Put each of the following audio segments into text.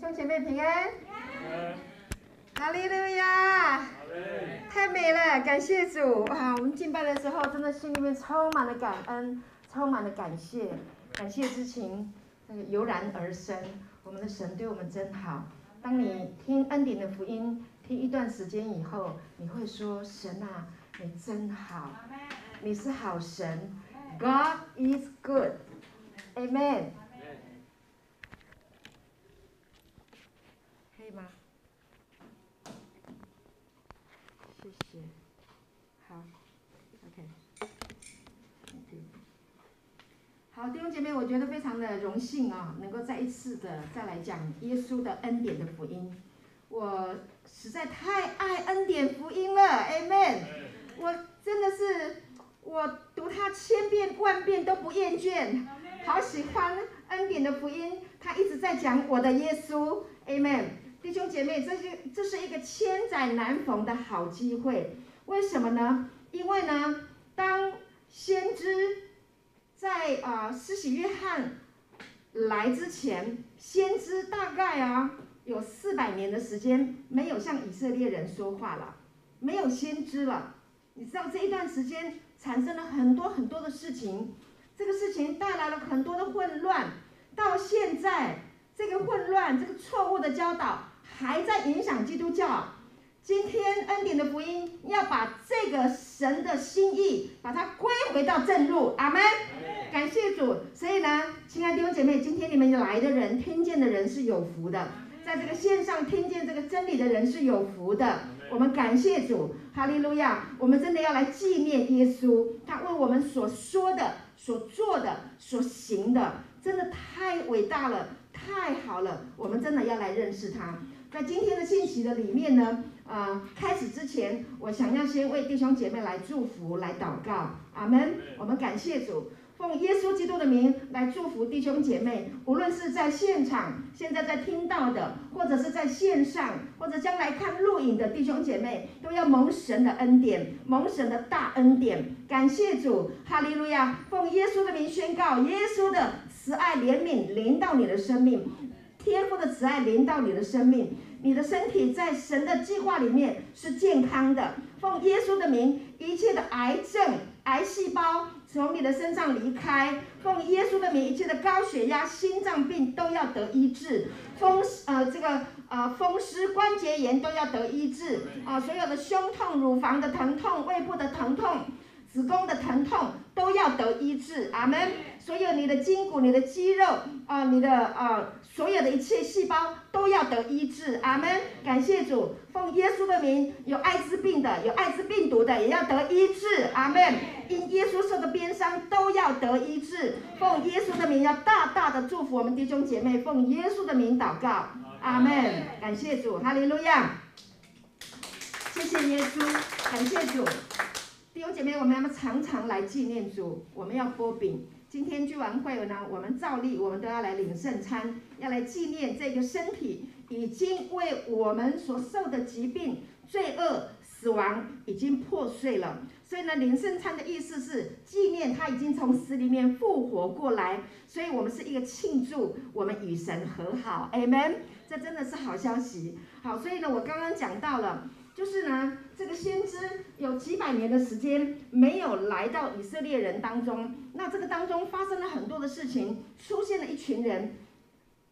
兄姐妹平安，哈利路亚，太美了，感谢主啊！我们敬拜的时候，真的心里面充满了感恩，充满了感谢，感谢之情那个油然而生。我们的神对我们真好。当你听恩典的福音，听一段时间以后，你会说：神啊，你真好，你是好神，God is good，Amen。可以吗？谢谢。好，OK。好，弟兄姐妹，我觉得非常的荣幸啊，能够再一次的再来讲耶稣的恩典的福音。我实在太爱恩典福音了，Amen。我真的是，我读它千遍万遍都不厌倦，好喜欢恩典的福音。他一直在讲我的耶稣，Amen。弟兄姐妹，这是这是一个千载难逢的好机会。为什么呢？因为呢，当先知在啊、呃、施洗约翰来之前，先知大概啊有四百年的时间没有向以色列人说话了，没有先知了。你知道这一段时间产生了很多很多的事情，这个事情带来了很多的混乱，到现在这个混乱、这个错误的教导。还在影响基督教。今天恩典的福音要把这个神的心意，把它归回到正路。阿门。感谢主。所以呢，亲爱的弟兄姐妹，今天你们来的人，听见的人是有福的。在这个线上听见这个真理的人是有福的。我们感谢主，哈利路亚。我们真的要来纪念耶稣，他为我们所说的、所做的、所行的，真的太伟大了，太好了。我们真的要来认识他。在今天的信息的里面呢，呃，开始之前，我想要先为弟兄姐妹来祝福、来祷告，阿门。我们感谢主，奉耶稣基督的名来祝福弟兄姐妹，无论是在现场、现在在听到的，或者是在线上，或者将来看录影的弟兄姐妹，都要蒙神的恩典，蒙神的大恩典。感谢主，哈利路亚！奉耶稣的名宣告，耶稣的慈爱怜悯临到你的生命。天父的慈爱临到你的生命，你的身体在神的计划里面是健康的。奉耶稣的名，一切的癌症、癌细胞从你的身上离开。奉耶稣的名，一切的高血压、心脏病都要得医治。风呃这个呃风湿关节炎都要得医治啊、所有的胸痛、乳房的疼痛、胃部的疼痛、子宫的疼痛都要得医治。阿门。所有你的筋骨、你的肌肉啊、你的啊。所有的一切细胞都要得医治，阿门！感谢主，奉耶稣的名，有艾滋病的、有艾滋病毒的也要得医治，阿门！因耶稣受的鞭伤都要得医治，奉耶稣的名要大大的祝福我们弟兄姐妹，奉耶稣的名祷告，阿门！感谢主，哈利路亚！谢谢耶稣，感谢主，弟兄姐妹，我们要常常来纪念主，我们要擘饼。今天聚完会呢，我们照例我们都要来领圣餐，要来纪念这个身体已经为我们所受的疾病、罪恶、死亡已经破碎了。所以呢，领圣餐的意思是纪念他已经从死里面复活过来，所以我们是一个庆祝我们与神和好，Amen。这真的是好消息。好，所以呢，我刚刚讲到了。就是呢，这个先知有几百年的时间没有来到以色列人当中，那这个当中发生了很多的事情，出现了一群人，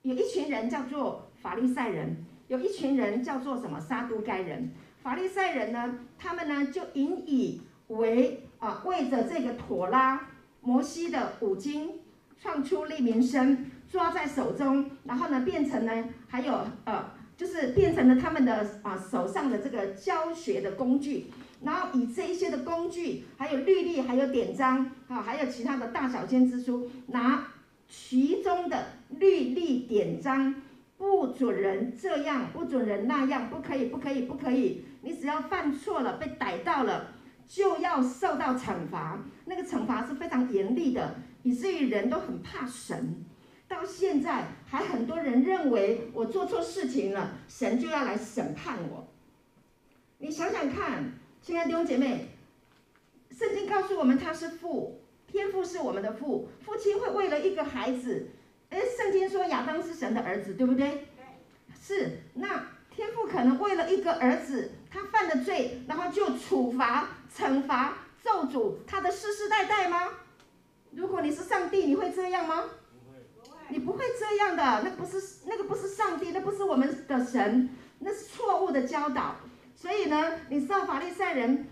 有一群人叫做法利赛人，有一群人叫做什么撒都该人。法利赛人呢，他们呢就引以为啊，为着这个妥拉摩西的五经创出利民生，抓在手中，然后呢变成呢还有呃。就是变成了他们的啊手上的这个教学的工具，然后以这一些的工具，还有律例，还有典章啊，还有其他的大小先知书，拿其中的律例典章，不准人这样，不准人那样，不可以，不可以，不可以。你只要犯错了，被逮到了，就要受到惩罚。那个惩罚是非常严厉的，以至于人都很怕神。到现在还很多人认为我做错事情了，神就要来审判我。你想想看，亲爱的弟兄姐妹，圣经告诉我们他是父，天父是我们的父，父亲会为了一个孩子，哎，圣经说亚当是神的儿子，对不对？对是，那天父可能为了一个儿子，他犯了罪，然后就处罚、惩罚、咒诅他的世世代代吗？如果你是上帝，你会这样吗？你不会这样的，那不是那个不是上帝，那不是我们的神，那是错误的教导。所以呢，你知道法利赛人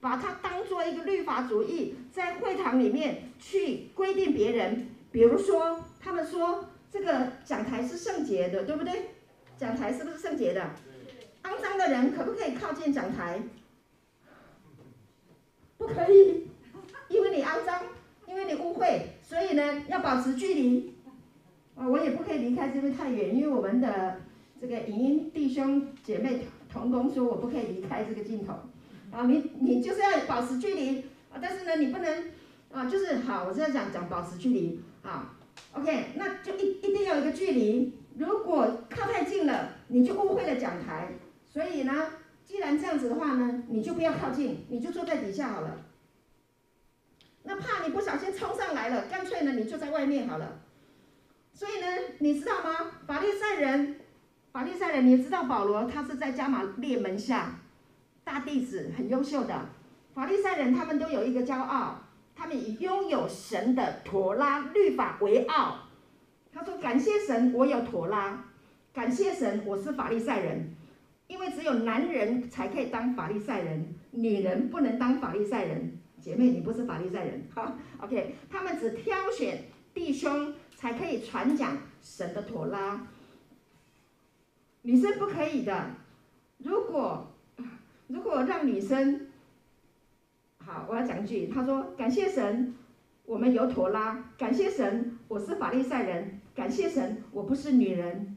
把它当做一个律法主义，在会堂里面去规定别人，比如说他们说这个讲台是圣洁的，对不对？讲台是不是圣洁的？肮脏的人可不可以靠近讲台？不可以，因为你肮脏，因为你污秽，所以呢要保持距离。啊，我也不可以离开这边太远，因为我们的这个影音弟兄姐妹同工说，我不可以离开这个镜头。啊，你你就是要保持距离啊，但是呢，你不能啊，就是好，我是要讲讲保持距离啊。OK，那就一一定要有一个距离，如果靠太近了，你就误会了讲台。所以呢，既然这样子的话呢，你就不要靠近，你就坐在底下好了。那怕你不小心冲上来了，干脆呢，你就在外面好了。所以呢，你知道吗？法利赛人，法利赛人，你知道保罗他是在加玛列门下大弟子，很优秀的。法利赛人他们都有一个骄傲，他们以拥有神的妥拉律法为傲。他说：“感谢神，我有妥拉；感谢神，我是法利赛人。因为只有男人才可以当法利赛人，女人不能当法利赛人。姐妹，你不是法利赛人，好，OK。他们只挑选弟兄。”才可以传讲神的妥拉，女生不可以的。如果如果让女生，好，我要讲一句，他说：“感谢神，我们有妥拉；感谢神，我是法利赛人；感谢神，我不是女人。”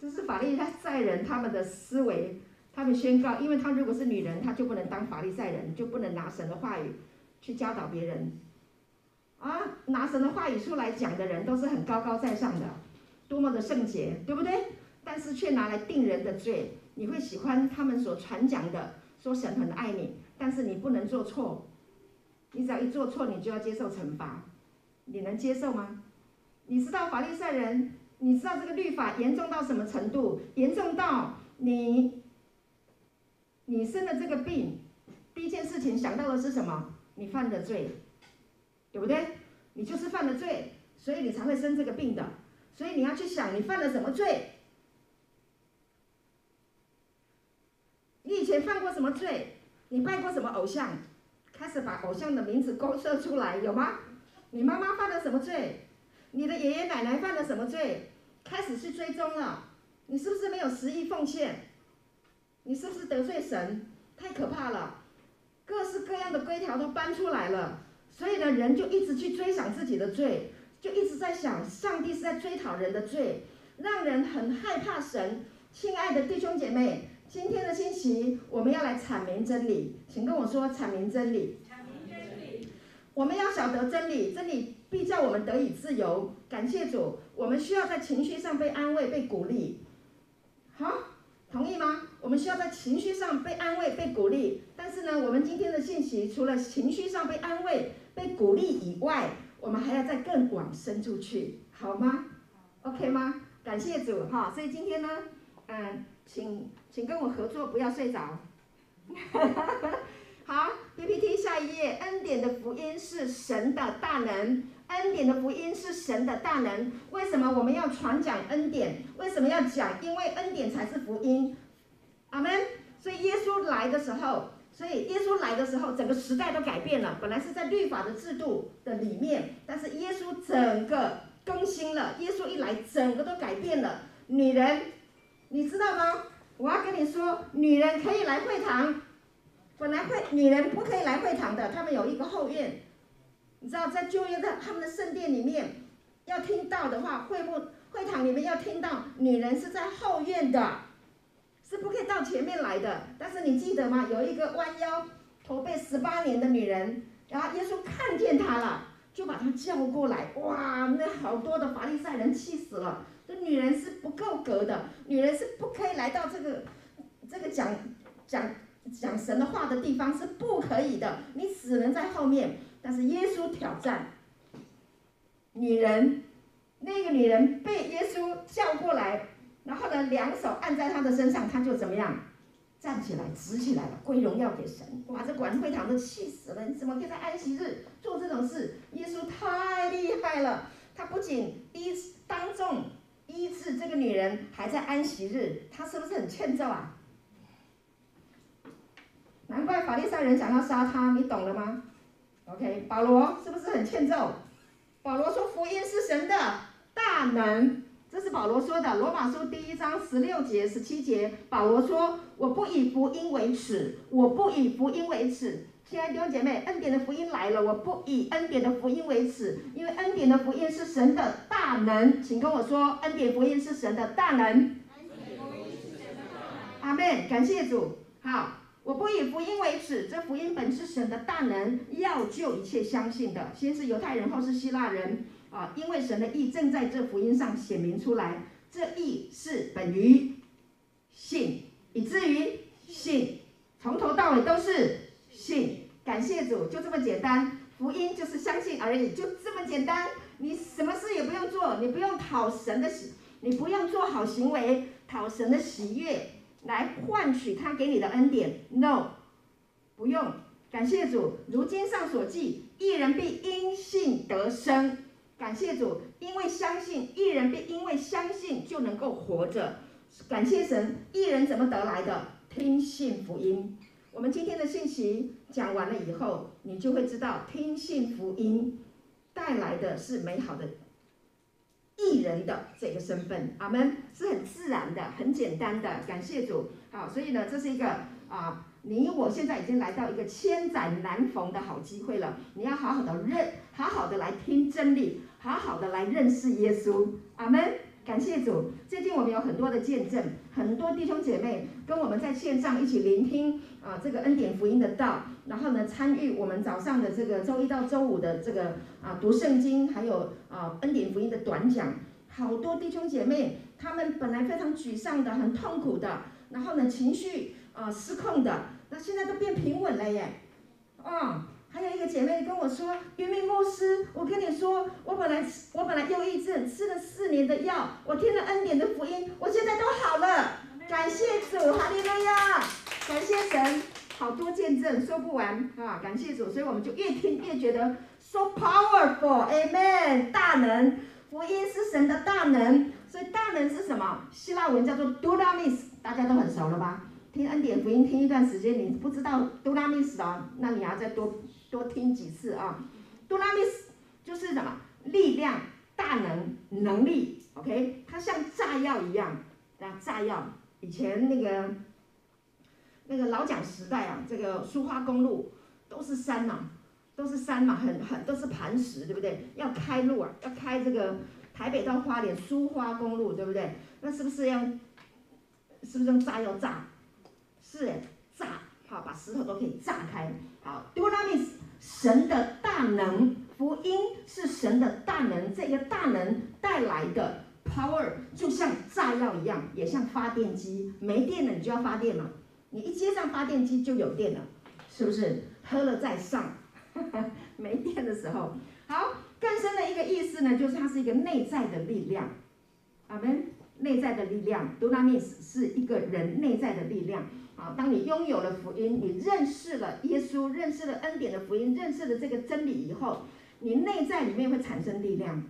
这是法利赛人他们的思维，他们宣告，因为他如果是女人，他就不能当法利赛人，就不能拿神的话语去教导别人。啊，拿神的话语出来讲的人都是很高高在上的，多么的圣洁，对不对？但是却拿来定人的罪。你会喜欢他们所传讲的，说神很爱你，但是你不能做错，你只要一做错，你就要接受惩罚，你能接受吗？你知道法利赛人，你知道这个律法严重到什么程度？严重到你，你生了这个病，第一件事情想到的是什么？你犯的罪。对不对？你就是犯了罪，所以你才会生这个病的。所以你要去想，你犯了什么罪？你以前犯过什么罪？你拜过什么偶像？开始把偶像的名字勾勒出来，有吗？你妈妈犯了什么罪？你的爷爷奶奶犯了什么罪？开始去追踪了。你是不是没有十一奉献？你是不是得罪神？太可怕了！各式各样的规条都搬出来了。所以呢，人就一直去追想自己的罪，就一直在想，上帝是在追讨人的罪，让人很害怕神。亲爱的弟兄姐妹，今天的信息我们要来阐明真理，请跟我说阐明真理。阐明真理。我们要晓得真理，真理必叫我们得以自由。感谢主，我们需要在情绪上被安慰、被鼓励。好，同意吗？我们需要在情绪上被安慰、被鼓励。但是呢，我们今天的信息除了情绪上被安慰，被鼓励以外，我们还要再更广深处去，好吗？OK 吗？感谢主哈！所以今天呢，嗯，请请跟我合作，不要睡着。好，PPT 下一页，恩典的福音是神的大能，恩典的福音是神的大能。为什么我们要传讲恩典？为什么要讲？因为恩典才是福音。阿门。所以耶稣来的时候。所以耶稣来的时候，整个时代都改变了。本来是在律法的制度的里面，但是耶稣整个更新了。耶稣一来，整个都改变了。女人，你知道吗？我要跟你说，女人可以来会堂。本来会女人不可以来会堂的，他们有一个后院。你知道，在旧约的他们的圣殿里面，要听到的话，会不会堂里面要听到，女人是在后院的。是不可以到前面来的，但是你记得吗？有一个弯腰驼背十八年的女人，然后耶稣看见她了，就把她叫过来。哇，那好多的法利赛人气死了。这女人是不够格的，女人是不可以来到这个这个讲讲讲神的话的地方，是不可以的。你只能在后面。但是耶稣挑战女人，那个女人被耶稣叫过来。然后呢，两手按在他的身上，他就怎么样？站起来，直起来了，归荣耀给神。哇，这管会堂都气死了！你怎么可以在安息日做这种事？耶稣太厉害了！他不仅医当众医治这个女人，还在安息日，他是不是很欠揍啊？难怪法利赛人想要杀他，你懂了吗？OK，保罗是不是很欠揍？保罗说：“福音是神的大能。”这是保罗说的，《罗马书》第一章十六节、十七节。保罗说：“我不以福音为耻，我不以福音为耻。”亲爱的弟兄姐妹，恩典的福音来了，我不以恩典的福音为耻，因为恩典的福音是神的大能。请跟我说，恩典福音是神的大能。阿门，感谢主。好，我不以福音为耻，这福音本是神的大能，要救一切相信的，先是犹太人，后是希腊人。啊，因为神的义正在这福音上显明出来，这义是本于信，以至于信，从头到尾都是信。感谢主，就这么简单，福音就是相信而已，就这么简单。你什么事也不用做，你不用讨神的喜，你不用做好行为讨神的喜悦来换取他给你的恩典。No，不用。感谢主，如经上所记，一人必因信得生。感谢主，因为相信，义人必因为相信就能够活着。感谢神，义人怎么得来的？听信福音。我们今天的信息讲完了以后，你就会知道，听信福音带来的是美好的艺人的这个身份。阿门，是很自然的，很简单的。感谢主。好，所以呢，这是一个啊。你我现在已经来到一个千载难逢的好机会了，你要好好的认，好好的来听真理，好好的来认识耶稣。阿门，感谢主。最近我们有很多的见证，很多弟兄姐妹跟我们在线上一起聆听啊这个恩典福音的道，然后呢参与我们早上的这个周一到周五的这个啊读圣经，还有啊恩典福音的短讲。好多弟兄姐妹他们本来非常沮丧的，很痛苦的，然后呢情绪。啊，失控的，那现在都变平稳了耶。啊，还有一个姐妹跟我说，云明牧师，我跟你说，我本来我本来忧郁症吃了四年的药，我听了恩典的福音，我现在都好了。感谢主，哈利路亚，感谢神，好多见证说不完啊，感谢主，所以我们就越听越觉得 so powerful，amen，大能，福音是神的大能，所以大能是什么？希腊文叫做 dunamis，大家都很熟了吧？听恩典福音听一段时间，你不知道多拉米斯的，那你要再多多听几次啊。多拉米斯就是什么？力量、大能、能力。OK，它像炸药一样，啊，炸药。以前那个那个老蒋时代啊，这个苏花公路都是山呐，都是山嘛，很很都是磐石，对不对？要开路啊，要开这个台北到花莲苏花公路，对不对？那是不是要是不是用炸药炸？是炸，好，把石头都可以炸开。好，Dunamis，神的大能，福音是神的大能，这个大能带来的 power 就像炸药一样，也像发电机，没电了你就要发电了，你一接上发电机就有电了，是不是？喝了再上，没电的时候，好，更深的一个意思呢，就是它是一个内在的力量，阿门，内在的力量，Dunamis 是一个人内在的力量。啊，当你拥有了福音，你认识了耶稣，认识了恩典的福音，认识了这个真理以后，你内在里面会产生力量。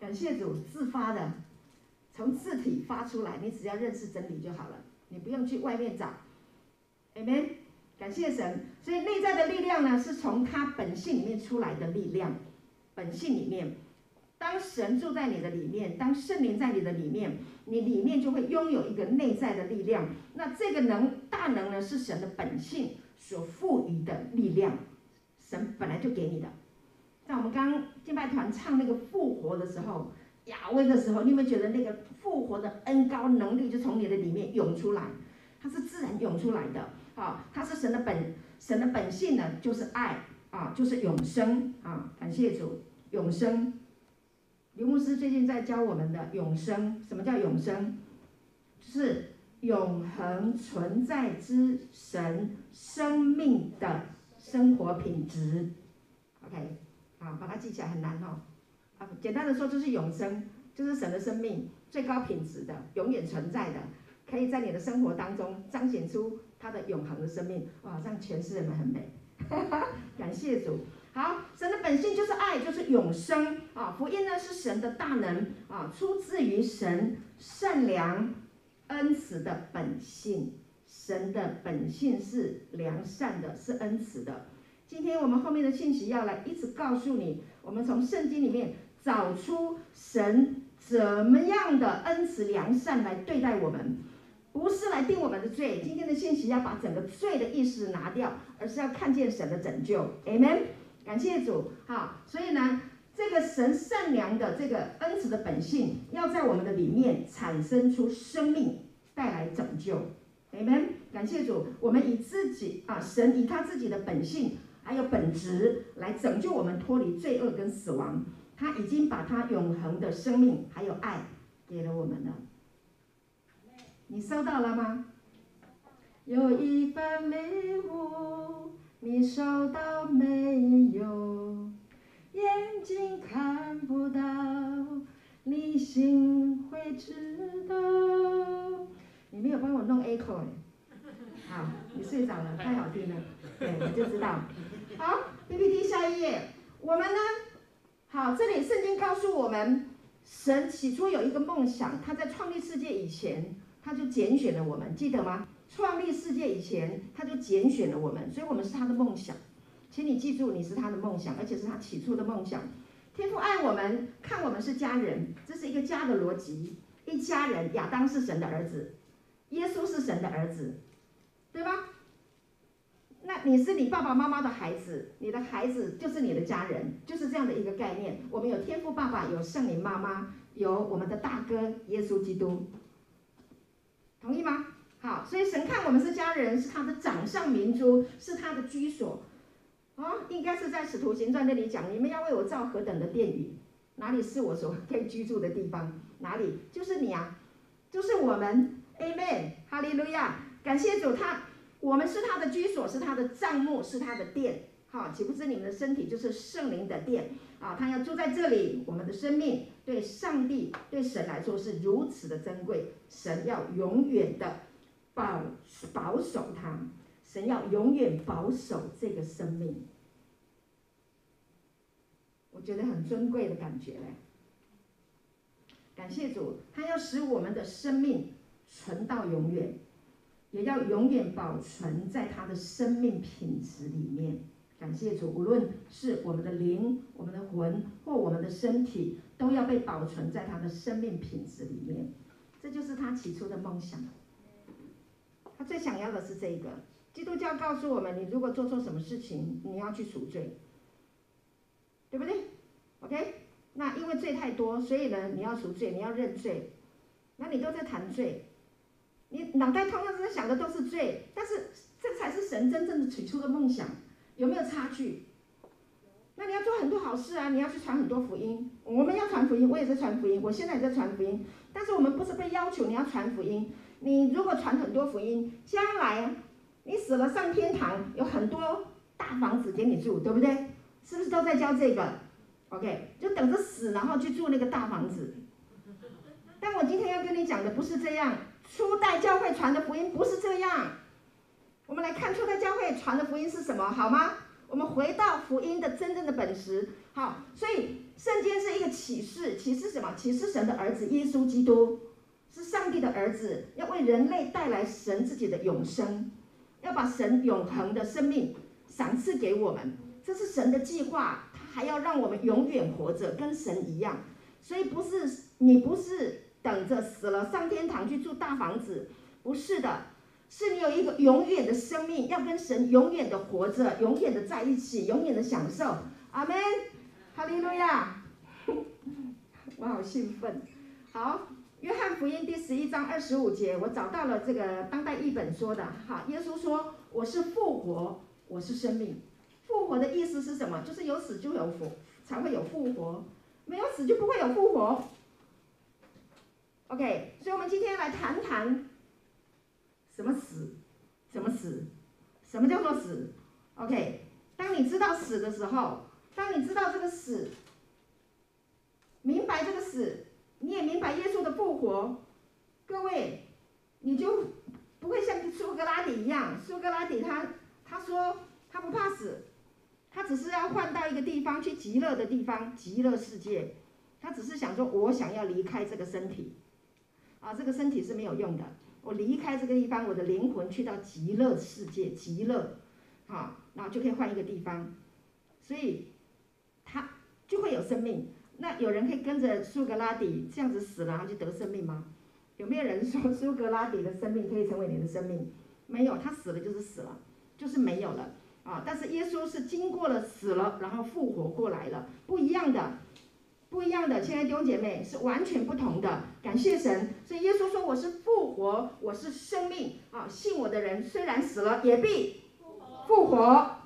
感谢主，自发的，从自体发出来，你只要认识真理就好了，你不用去外面找。Amen，感谢神。所以内在的力量呢，是从他本性里面出来的力量，本性里面。当神住在你的里面，当圣灵在你的里面，你里面就会拥有一个内在的力量。那这个能大能呢，是神的本性所赋予的力量，神本来就给你的。在我们刚敬拜团唱那个复活的时候，亚威的时候，你有没有觉得那个复活的恩高能力就从你的里面涌出来？它是自然涌出来的，啊，它是神的本神的本性呢，就是爱啊，就是永生啊，感谢主，永生。刘牧师最近在教我们的永生，什么叫永生？就是永恒存在之神生命的生活品质。OK，好，把它记起来很难哦。啊，简单的说就是永生，就是神的生命最高品质的、永远存在的，可以在你的生活当中彰显出他的永恒的生命。哇，这样诠释的很美，感谢主。好，神的本性就是爱，就是永生啊。福音呢是神的大能啊，出自于神善良恩慈的本性。神的本性是良善的，是恩慈的。今天我们后面的信息要来一直告诉你，我们从圣经里面找出神怎么样的恩慈良善来对待我们，不是来定我们的罪。今天的信息要把整个罪的意识拿掉，而是要看见神的拯救。Amen。感谢主，好，所以呢，这个神善良的这个恩慈的本性，要在我们的里面产生出生命，带来拯救，Amen。感谢主，我们以自己啊，神以他自己的本性还有本质来拯救我们脱离罪恶跟死亡，他已经把他永恒的生命还有爱给了我们了。你收到了吗？有一份礼物。你收到没有？眼睛看不到，你心会知道。你没有帮我弄 echo 哎好，你睡着了，太好听了，对，你就知道。好，PPT 下一页，我们呢？好，这里圣经告诉我们，神起初有一个梦想，他在创立世界以前，他就拣选了我们，记得吗？创立世界以前，他就拣选了我们，所以我们是他的梦想。请你记住，你是他的梦想，而且是他起初的梦想。天父爱我们，看我们是家人，这是一个家的逻辑。一家人，亚当是神的儿子，耶稣是神的儿子，对吧？那你是你爸爸妈妈的孩子，你的孩子就是你的家人，就是这样的一个概念。我们有天父爸爸，有圣灵妈妈，有我们的大哥耶稣基督，同意吗？好，所以神看我们是家人，是他的掌上明珠，是他的居所。啊、哦，应该是在使徒行传那里讲，你们要为我造何等的殿宇？哪里是我所可以居住的地方？哪里就是你啊，就是我们。Amen，哈利路亚，感谢主他，他我们是他的居所，是他的帐幕，是他的殿。好，岂不知你们的身体就是圣灵的殿啊？他要住在这里，我们的生命对上帝、对神来说是如此的珍贵，神要永远的。保保守他，神要永远保守这个生命，我觉得很尊贵的感觉嘞。感谢主，他要使我们的生命存到永远，也要永远保存在他的生命品质里面。感谢主，无论是我们的灵、我们的魂或我们的身体，都要被保存在他的生命品质里面。这就是他起初的梦想。他最想要的是这个。基督教告诉我们，你如果做错什么事情，你要去赎罪，对不对？OK？那因为罪太多，所以呢，你要赎罪，你要认罪。那你都在谈罪，你脑袋通常在想的都是罪，但是这才是神真正的起初的梦想，有没有差距？那你要做很多好事啊，你要去传很多福音。我们要传福音，我也在传福音，我现在也在传福音，但是我们不是被要求你要传福音。你如果传很多福音，将来你死了上天堂，有很多大房子给你住，对不对？是不是都在教这个？OK，就等着死，然后去住那个大房子。但我今天要跟你讲的不是这样，初代教会传的福音不是这样。我们来看初代教会传的福音是什么，好吗？我们回到福音的真正的本质。好，所以圣经是一个启示，启示什么？启示神的儿子耶稣基督。是上帝的儿子，要为人类带来神自己的永生，要把神永恒的生命赏赐给我们，这是神的计划。他还要让我们永远活着，跟神一样。所以不是你不是等着死了上天堂去住大房子，不是的，是你有一个永远的生命，要跟神永远的活着，永远的在一起，永远的享受。阿门，哈利路亚！我好兴奋，好。约翰福音第十一章二十五节，我找到了这个当代译本说的，哈，耶稣说：“我是复活，我是生命。复活的意思是什么？就是有死就有复，才会有复活，没有死就不会有复活。OK，所以我们今天来谈谈什么死，什么死，什么叫做死？OK，当你知道死的时候，当你知道这个死，明白这个死。你也明白耶稣的复活，各位，你就不会像苏格拉底一样。苏格拉底他他说他不怕死，他只是要换到一个地方去极乐的地方，极乐世界。他只是想说，我想要离开这个身体，啊，这个身体是没有用的。我离开这个地方，我的灵魂去到极乐世界，极乐，啊，然后就可以换一个地方，所以他就会有生命。那有人可以跟着苏格拉底这样子死了，然后就得生命吗？有没有人说苏格拉底的生命可以成为你的生命？没有，他死了就是死了，就是没有了啊。但是耶稣是经过了死了，然后复活过来了，不一样的。不一样的，亲爱的弟兄姐妹，是完全不同的。感谢神，所以耶稣说：“我是复活，我是生命啊！信我的人虽然死了，也必复活。”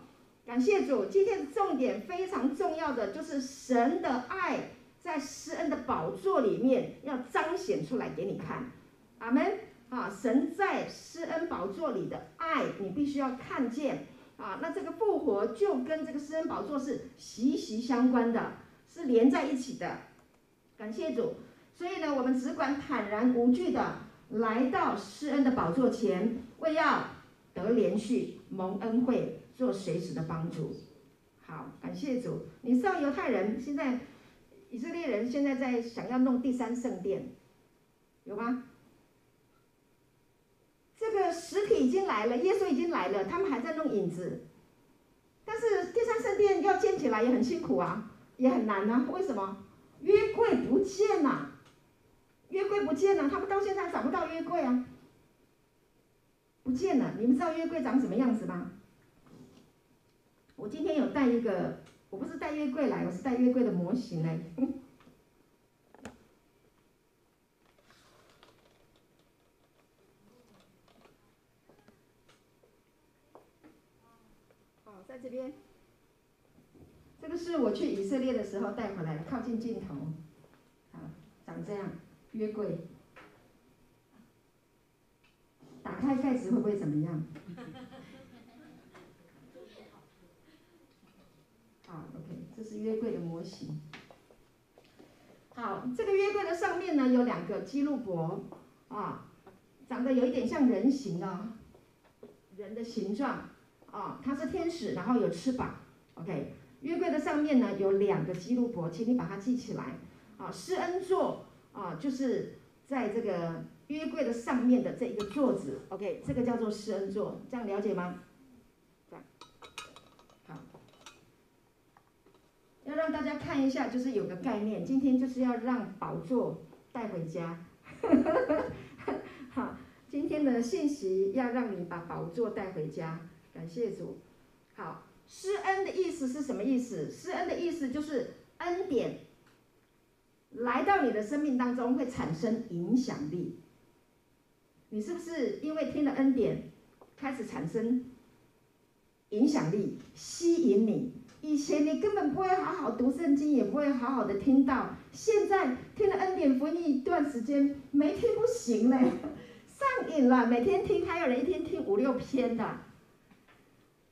感谢主。今天的重点非常重要的就是神的爱在施恩的宝座里面要彰显出来给你看。阿门啊！神在施恩宝座里的爱，你必须要看见啊！那这个复活就跟这个施恩宝座是息息相关的。是连在一起的，感谢主。所以呢，我们只管坦然无惧的来到施恩的宝座前，为要得连续蒙恩惠，做随时的帮助。好，感谢主。你知道犹太人现在，以色列人现在在想要弄第三圣殿，有吗？这个实体已经来了，耶稣已经来了，他们还在弄影子。但是第三圣殿要建起来也很辛苦啊。也很难呢、啊，为什么？约柜不见了，约柜不见了，他们到现在找不到约柜啊，不见了。你们知道约柜长什么样子吗？我今天有带一个，我不是带月柜来，我是带月柜的模型来。好，在这边。这个是我去以色列的时候带回来的，靠近镜头，啊，长这样，约柜，打开盖子会不会怎么样？好，OK，这是约柜的模型。好，这个约柜的上面呢有两个基路伯，啊，长得有一点像人形的，人的形状，啊，它是天使，然后有翅膀，OK。约柜的上面呢有两个基路伯，请你把它记起来。啊，施恩座啊，就是在这个约柜的上面的这一个座子。OK，这个叫做施恩座，这样了解吗？这样。好，要让大家看一下，就是有个概念。今天就是要让宝座带回家。好，今天的信息要让你把宝座带回家。感谢主。好。施恩的意思是什么意思？施恩的意思就是恩典来到你的生命当中会产生影响力。你是不是因为听了恩典开始产生影响力，吸引你？以前你根本不会好好读圣经，也不会好好的听到，现在听了恩典福音一段时间，没听不行嘞，上瘾了，每天听，还有人一天听五六篇的。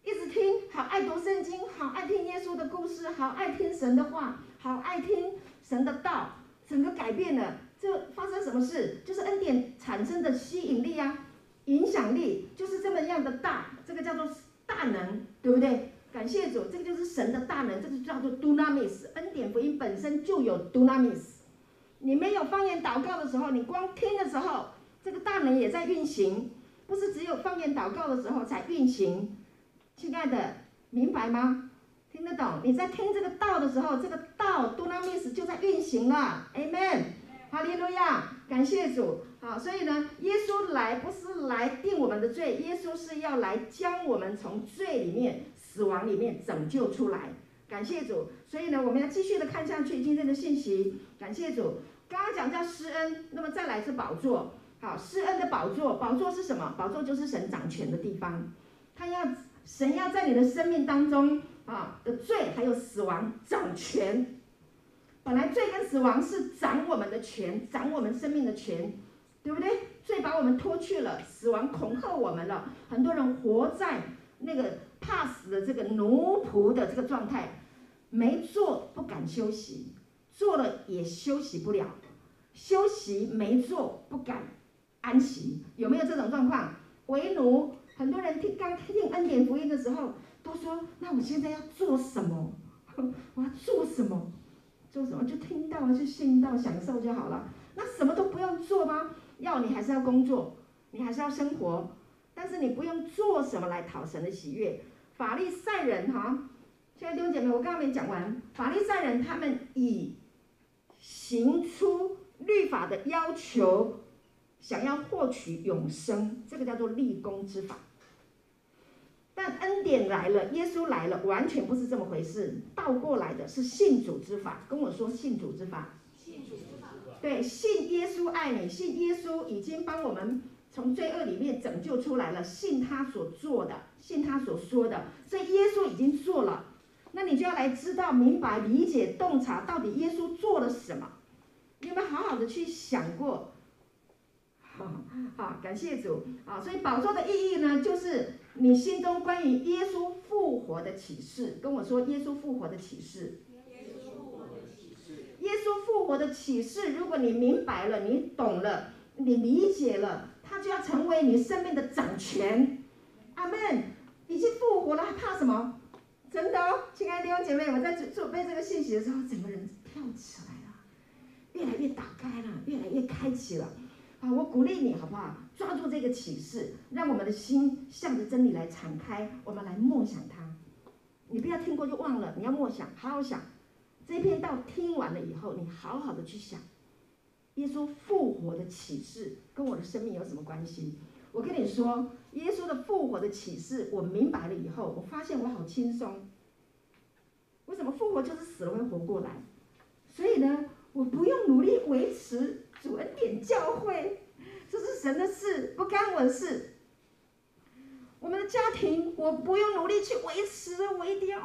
一直听，好爱读圣经，好爱听耶稣的故事，好爱听神的话，好爱听神的道，整个改变了。这发生什么事？就是恩典产生的吸引力啊，影响力就是这么样的大，这个叫做大能，对不对？感谢主，这个就是神的大能，这个叫做 dunamis。恩典福音本身就有 dunamis。你没有方言祷告的时候，你光听的时候，这个大能也在运行，不是只有方言祷告的时候才运行。亲爱的，明白吗？听得懂？你在听这个道的时候，这个道 Dunamis 就在运行了。Amen，哈利路亚，感谢主。好，所以呢，耶稣来不是来定我们的罪，耶稣是要来将我们从罪里面、死亡里面拯救出来。感谢主。所以呢，我们要继续的看下去今天的信息。感谢主。刚刚讲叫施恩，那么再来是宝座。好，施恩的宝座，宝座是什么？宝座就是神掌权的地方，他要。神要在你的生命当中啊的罪还有死亡掌权，本来罪跟死亡是掌我们的权，掌我们生命的权，对不对？罪把我们拖去了，死亡恐吓我们了。很多人活在那个怕死的这个奴仆的这个状态，没做不敢休息，做了也休息不了，休息没做，不敢安息，有没有这种状况？为奴，很多人听刚听恩典福音的时候，都说：那我现在要做什么？我要做什么？做什么？就听到就信到享受就好了。那什么都不用做吗？要你还是要工作，你还是要生活，但是你不用做什么来讨神的喜悦。法利赛人哈，现在弟兄姐妹，我刚刚没讲完。法利赛人他们以行出律法的要求，想要获取永生，这个叫做立功之法。但恩典来了，耶稣来了，完全不是这么回事。倒过来的是信主之法。跟我说信主之法。信主之法。对，信耶稣爱你，信耶稣已经帮我们从罪恶里面拯救出来了。信他所做的，信他所说的，所以耶稣已经做了。那你就要来知道、明白、理解、洞察，到底耶稣做了什么？你有没有好好的去想过？好，好，感谢主啊！所以宝座的意义呢，就是。你心中关于耶稣复活的启示，跟我说耶稣复活的启示。耶稣复活的启示。耶稣复活的启示，如果你明白了，你懂了，你理解了，他就要成为你生命的掌权。阿门。已经复活了，还怕什么？真的哦，亲爱的弟兄姐妹，我在准准备这个信息的时候，整个人跳起来了，越来越打开了，越来越开启了。啊，我鼓励你，好不好？抓住这个启示，让我们的心向着真理来敞开，我们来默想它。你不要听过就忘了，你要默想，好好想。这篇道听完了以后，你好好的去想，耶稣复活的启示跟我的生命有什么关系？我跟你说，耶稣的复活的启示，我明白了以后，我发现我好轻松。为什么复活就是死了会活过来？所以呢，我不用努力维持。主恩典教会，这是神的事，不干我的事。我们的家庭，我不用努力去维持，我一定要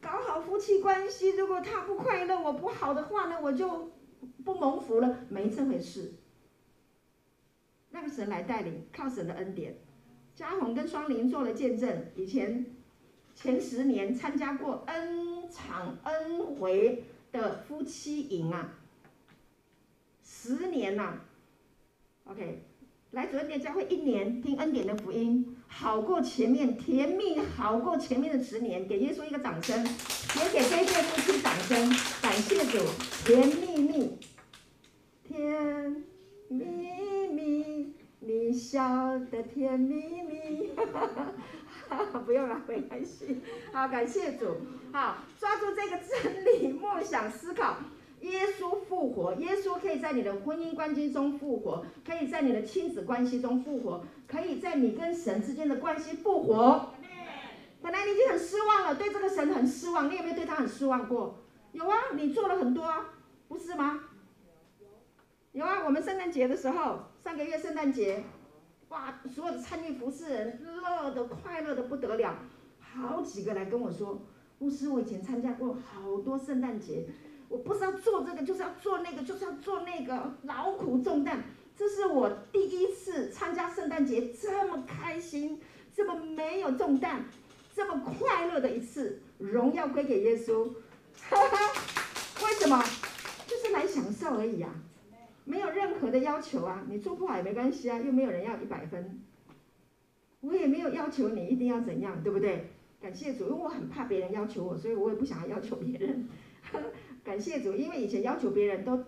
搞好夫妻关系。如果他不快乐，我不好的话呢，我就不蒙福了。没这回事，让神来带领，靠神的恩典。嘉宏跟双林做了见证，以前前十年参加过恩场恩回的夫妻营啊。十年呐、，OK，来主恩典教会一年听恩典的福音，好过前面甜蜜，好过前面的十年，给耶稣一个掌声，也给这对夫妻掌声，感谢主，甜蜜蜜，甜蜜蜜，你笑得甜蜜蜜，哈哈哈，不用了，没关系，好，感谢主，好，抓住这个真理，梦想思考。耶稣复活，耶稣可以在你的婚姻关系中复活，可以在你的亲子关系中复活，可以在你跟神之间的关系复活。本来你已经很失望了，对这个神很失望，你有没有对他很失望过？有啊，你做了很多啊，不是吗？有啊，我们圣诞节的时候，上个月圣诞节，哇，所有的参与服侍人乐得快乐得不得了，好几个来跟我说，牧师，我以前参加过好多圣诞节。我不是要做这个，就是要做那个，就是要做那个，劳苦重担。这是我第一次参加圣诞节，这么开心，这么没有重担，这么快乐的一次，荣耀归给耶稣。哈哈，为什么？就是来享受而已啊，没有任何的要求啊。你做不好也没关系啊，又没有人要一百分。我也没有要求你一定要怎样，对不对？感谢主，因为我很怕别人要求我，所以我也不想要要求别人。感谢主，因为以前要求别人都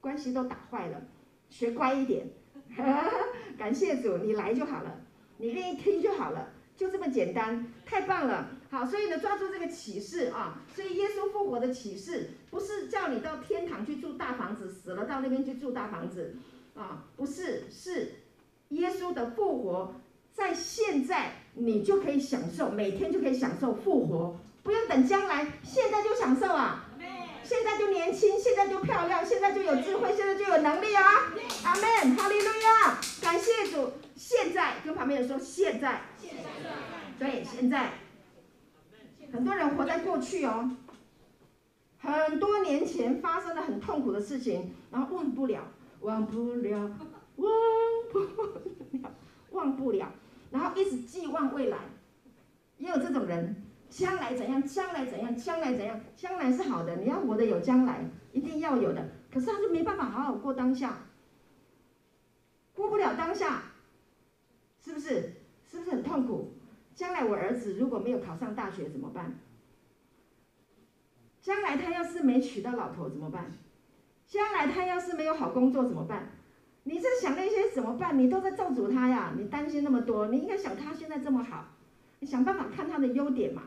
关系都打坏了，学乖一点。感谢主，你来就好了，你愿意听就好了，就这么简单，太棒了。好，所以呢，抓住这个启示啊，所以耶稣复活的启示不是叫你到天堂去住大房子，死了到那边去住大房子啊，不是，是耶稣的复活，在现在你就可以享受，每天就可以享受复活，不用等将来，现在就享受啊。现在就年轻，现在就漂亮，现在就有智慧，现在就有能力啊！阿门，哈利路亚，感谢主。现在跟旁边人说，现在，现在，对，现在。很多人活在过去哦，很多年前发生了很痛苦的事情，然后忘不了，忘不了，忘不了，忘不了，然后一直寄望未来，也有这种人。将来怎样？将来怎样？将来怎样？将来是好的，你要活得有将来，一定要有的。可是他就没办法好好过当下，过不了当下，是不是？是不是很痛苦？将来我儿子如果没有考上大学怎么办？将来他要是没娶到老婆怎么办？将来他要是没有好工作怎么办？你在想那些怎么办？你都在咒诅他呀！你担心那么多，你应该想他现在这么好，你想办法看他的优点嘛，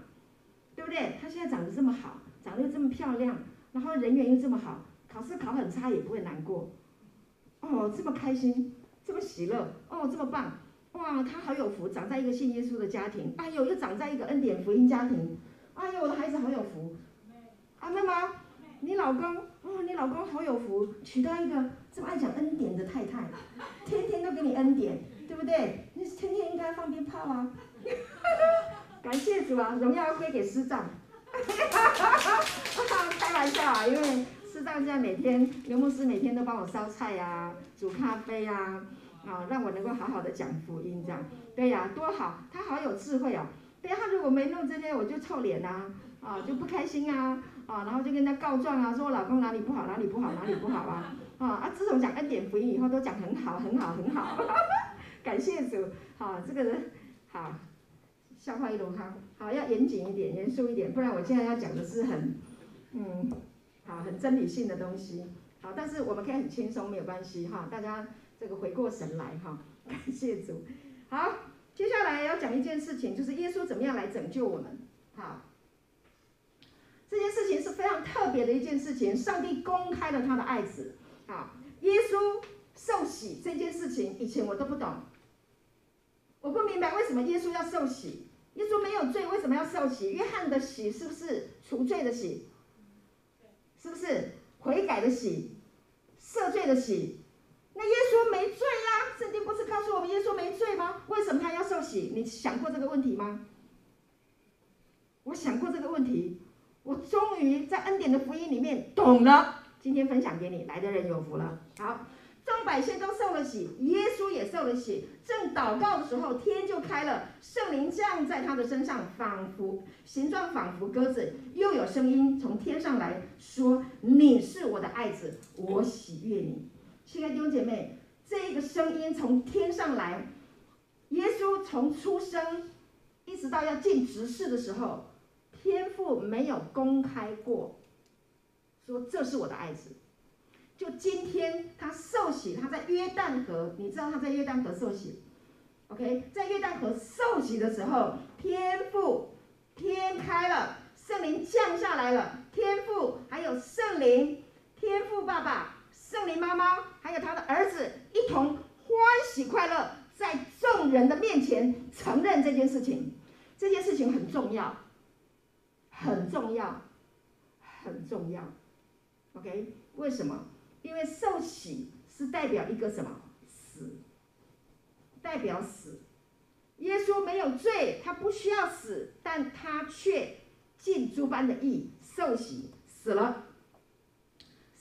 对不对？他现在长得这么好，长得又这么漂亮，然后人缘又这么好，考试考很差也不会难过。哦，这么开心，这么喜乐，哦，这么棒，哇，他好有福，长在一个信耶稣的家庭。哎呦，又长在一个恩典福音家庭。哎呦，我的孩子好有福。啊妹吗？你老公哦，你老公好有福，娶到一个这么爱讲恩典的太太，天天都给你恩典，对不对？你天天应该放鞭炮啊！感谢主啊，荣耀要归给师长。开玩笑啊，因为师长现在每天刘牧师每天都帮我烧菜呀、啊、煮咖啡呀、啊，啊，让我能够好好的讲福音这样。对呀、多好，他好有智慧哦。对呀，他如果没弄这些，我就臭脸呐、啊，啊，就不开心啊。啊，然后就跟他告状啊，说我老公哪里不好，哪里不好，哪里不好啊！啊啊，自从讲恩典福音以后，都讲很好，很好，很好，感谢主。好，这个人好，笑话一箩筐。好，要严谨一点，严肃一点，不然我现在要讲的是很，嗯，好，很真理性的东西。好，但是我们可以很轻松，没有关系哈。大家这个回过神来哈，感谢主。好，接下来要讲一件事情，就是耶稣怎么样来拯救我们。好。这件事情是非常特别的一件事情，上帝公开了他的爱子，啊，耶稣受洗这件事情，以前我都不懂，我不明白为什么耶稣要受洗，耶稣没有罪，为什么要受洗？约翰的洗是不是除罪的洗？是不是悔改的洗？赦罪的洗？那耶稣没罪呀，圣经不是告诉我们耶稣没罪吗？为什么他要受洗？你想过这个问题吗？我想过这个问题。我终于在恩典的福音里面懂了，今天分享给你，来的人有福了。好，众百姓都受了洗，耶稣也受了洗。正祷告的时候，天就开了，圣灵降在他的身上，仿佛形状仿佛鸽子，又有声音从天上来说：“你是我的爱子，我喜悦你。”亲爱的弟兄姐妹，这个声音从天上来，耶稣从出生一直到要进执事的时候。天父没有公开过，说这是我的爱子。就今天他受洗，他在约旦河，你知道他在约旦河受洗，OK，在约旦河受洗的时候，天父天开了，圣灵降下来了，天父还有圣灵，天父爸爸、圣灵妈妈，还有他的儿子一同欢喜快乐，在众人的面前承认这件事情，这件事情很重要。很重要，很重要，OK？为什么？因为受洗是代表一个什么？死，代表死。耶稣没有罪，他不需要死，但他却尽诸般的义，受洗死了。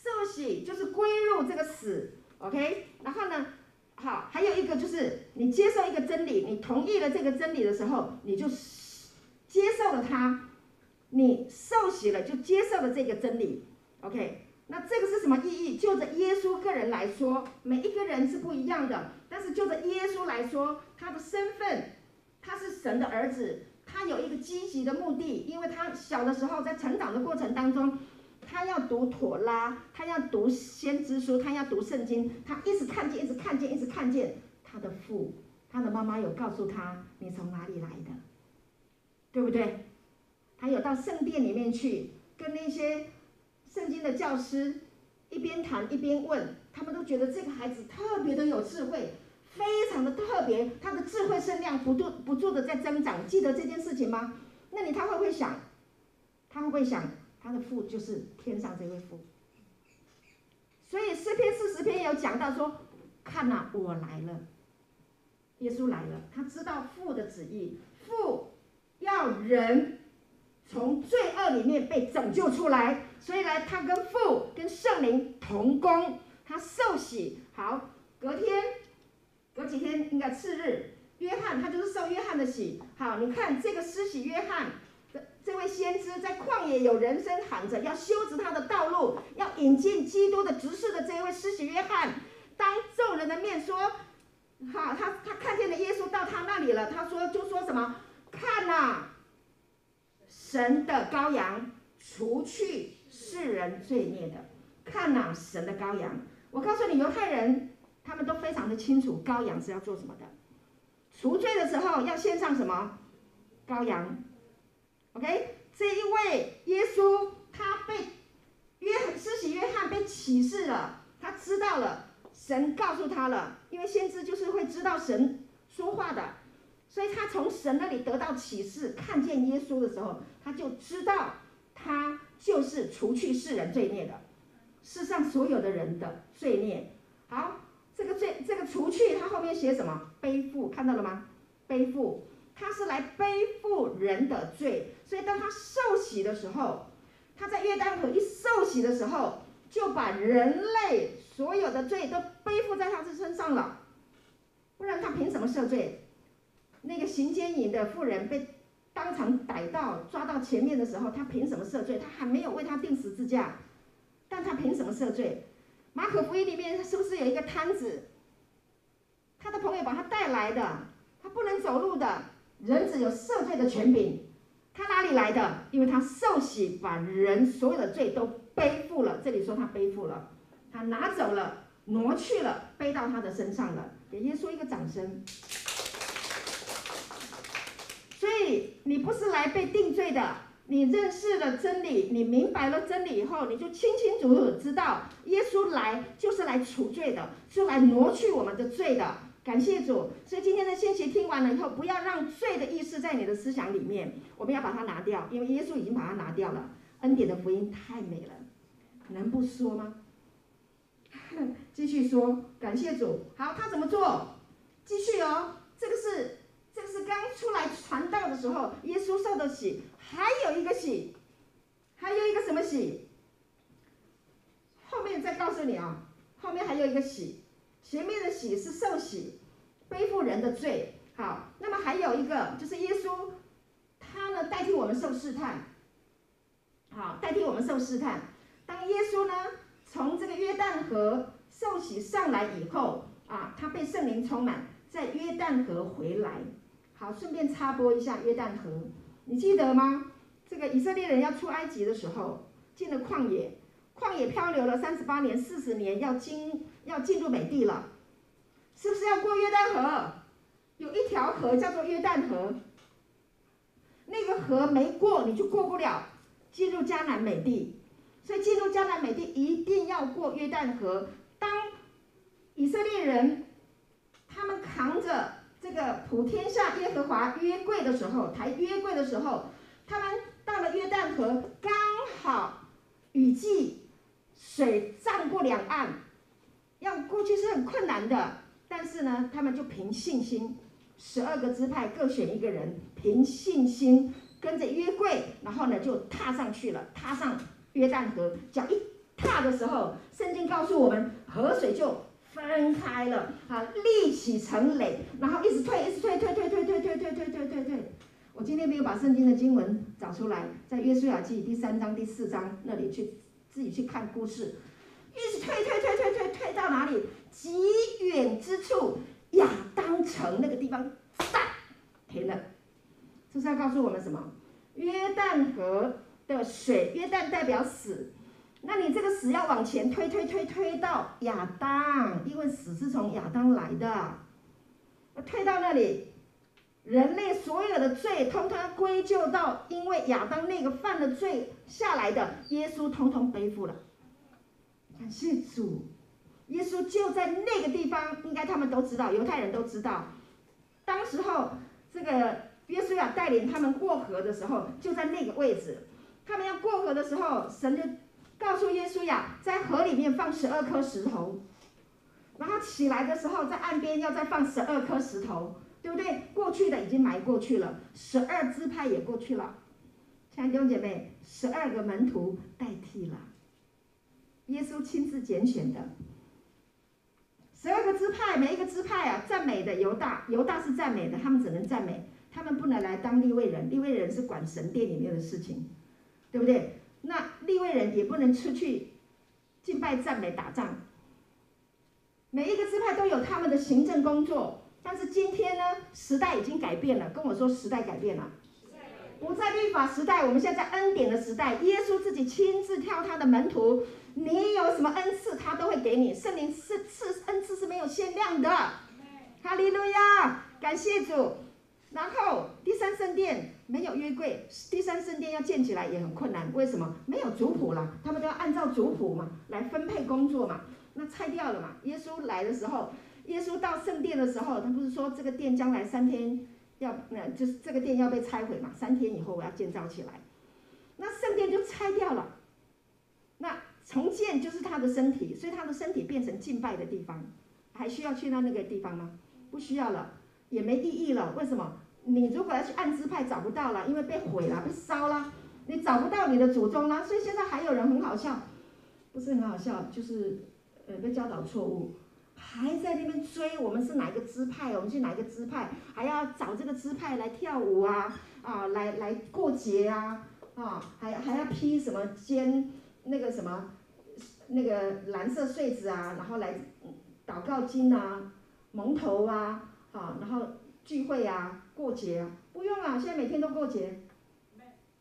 受洗就是归入这个死，OK？然后呢，好，还有一个就是你接受一个真理，你同意了这个真理的时候，你就接受了它。你受洗了，就接受了这个真理，OK？那这个是什么意义？就着耶稣个人来说，每一个人是不一样的。但是就着耶稣来说，他的身份，他是神的儿子，他有一个积极的目的，因为他小的时候在成长的过程当中，他要读妥拉，他要读先知书，他要读圣经，他一直看见，一直看见，一直看见他的父，他的妈妈有告诉他，你从哪里来的，对不对？他有到圣殿里面去，跟那些圣经的教师一边谈一边问，他们都觉得这个孩子特别的有智慧，非常的特别，他的智慧声量不断不住的在增长。记得这件事情吗？那你他会不会想？他会不会想他的父就是天上这位父？所以诗篇四十篇有讲到说，看哪，我来了，耶稣来了，他知道父的旨意，父要人。从罪恶里面被拯救出来，所以呢，他跟父跟圣灵同工，他受洗。好，隔天，隔几天应该次日，约翰他就是受约翰的洗。好，你看这个施洗约翰，这位先知在旷野有人声喊着，要修直他的道路，要引进基督的执事的这一位施洗约翰，当众人的面说，哈，他他看见了耶稣到他那里了，他说就说什么，看呐、神的羔羊，除去世人罪孽的，看呐、神的羔羊。我告诉你，犹太人他们都非常的清楚，羔羊是要做什么的，赎罪的时候要献上什么，羔羊。OK，这一位耶稣，他被约施洗约翰被启示了，他知道了，神告诉他了，因为先知就是会知道神说话的，所以他从神那里得到启示，看见耶稣的时候，他就知道他就是除去世人罪孽的，世上所有的人的罪孽。好，这个罪这个除去，他后面写什么？背负，看到了吗？背负。他是来背负人的罪，所以当他受洗的时候，他在约旦河一受洗的时候，就把人类所有的罪都背负在他的身上了。不然他凭什么赦罪？那个行奸淫的妇人被当场逮到抓到前面的时候，他凭什么赦罪？他还没有为他钉十字架，但他凭什么赦罪？马可福音里面是不是有一个瘫子？他的朋友把他带来的，他不能走路的。人只有赦罪的权柄，他哪里来的？因为他受洗，把人所有的罪都背负了。这里说他背负了，他拿走了，挪去了，背到他的身上了。给耶稣一个掌声。所以你不是来被定罪的，你认识了真理，你明白了真理以后，你就清清楚楚知道，耶稣来就是来除罪的，是来挪去我们的罪的。感谢主，所以今天的信息听完了以后，不要让罪的意识在你的思想里面，我们要把它拿掉，因为耶稣已经把它拿掉了。恩典的福音太美了，能不说吗？继续说，感谢主。好，他怎么做？继续哦，这个是这个是刚出来传道的时候，耶稣受的洗，还有一个洗，还有一个什么洗？后面再告诉你啊，后面还有一个洗。前面的洗是受洗，背负人的罪。好，那么还有一个就是耶稣，他呢代替我们受试探。好，代替我们受试探。当耶稣呢从这个约旦河受洗上来以后，啊，他被圣灵充满，在约旦河回来。好，顺便插播一下约旦河，你记得吗？这个以色列人要出埃及的时候，进了旷野。旷野漂流了三十八年、四十年，要进要进入美地了，是不是要过约旦河？有一条河叫做约旦河，那个河没过你就过不了进入迦南美地，所以进入迦南美地一定要过约旦河。当以色列人他们扛着这个普天下耶和华约柜的时候，抬约柜的时候，他们到了约旦河，刚好雨季。水涨过两岸，要过去是很困难的。但是呢，他们就凭信心，十二个支派各选一个人，凭信心跟着约柜，然后呢就踏上去了，踏上约旦河。脚一踏的时候，圣经告诉我们，河水就分开了，啊，立起成垒，然后一直退，一直退，退退退退退退退退退退。我今天没有把圣经的经文找出来，在约书亚记第三章第四章那里去。自己去看故事，一直退退退退退退到哪里？极远之处，亚当城那个地方，哒，停了。这是要告诉我们什么？约旦河的水，约旦代表死，那你这个死要往前推推推推到亚当，因为死是从亚当来的。退到那里，人类所有的罪，通通归咎到因为亚当那个犯了罪。下来的耶稣通通背负了，感谢主，耶稣就在那个地方，应该他们都知道，犹太人都知道。当时候这个约书亚带领他们过河的时候，就在那个位置。他们要过河的时候，神就告诉耶稣亚，在河里面放十二颗石头，然后起来的时候，在岸边要再放十二颗石头，对不对？过去的已经埋过去了，十二支派也过去了。弟兄姐妹，十二个门徒代替了耶稣亲自拣选的十二个支派，每一个支派啊，赞美的犹大，犹大是赞美的，他们只能赞美；他们不能来当立位人，立位人是管神殿里面的事情，对不对？那立位人也不能出去敬拜、赞美、打仗。每一个支派都有他们的行政工作，但是今天呢，时代已经改变了。跟我说，时代改变了，不在律法时代，我们现在在恩典的时代。耶稣自己亲自挑他的门徒，你有什么恩赐，他都会给你。圣灵是赐恩赐是没有限量的。哈利路亚，感谢主。然后第三圣殿没有约柜，第三圣殿要建起来也很困难。为什么？没有族谱了，他们都要按照族谱嘛来分配工作嘛。那拆掉了嘛？耶稣来的时候，耶稣到圣殿的时候，他不是说这个殿将来三天要，那就是这个殿要被拆毁嘛？三天以后我要建造起来，那圣殿就拆掉了。重建就是他的身体，所以他的身体变成敬拜的地方，还需要去到那个地方吗？不需要了，也没意义了。为什么？你如果要去按支派找不到了，因为被毁了，被烧了，你找不到你的祖宗了。所以现在还有人很好笑，不是很好笑，就是。呃，被教导错误，还在那边追我们是哪一个支派，我们去哪一个支派，还要找这个支派来跳舞啊，啊，来来过节啊，啊，还还要披什么肩那个什么那个蓝色穗子啊，然后来祷告经啊，蒙头啊，啊，然后聚会啊，过节啊，不用了，现在每天都过节，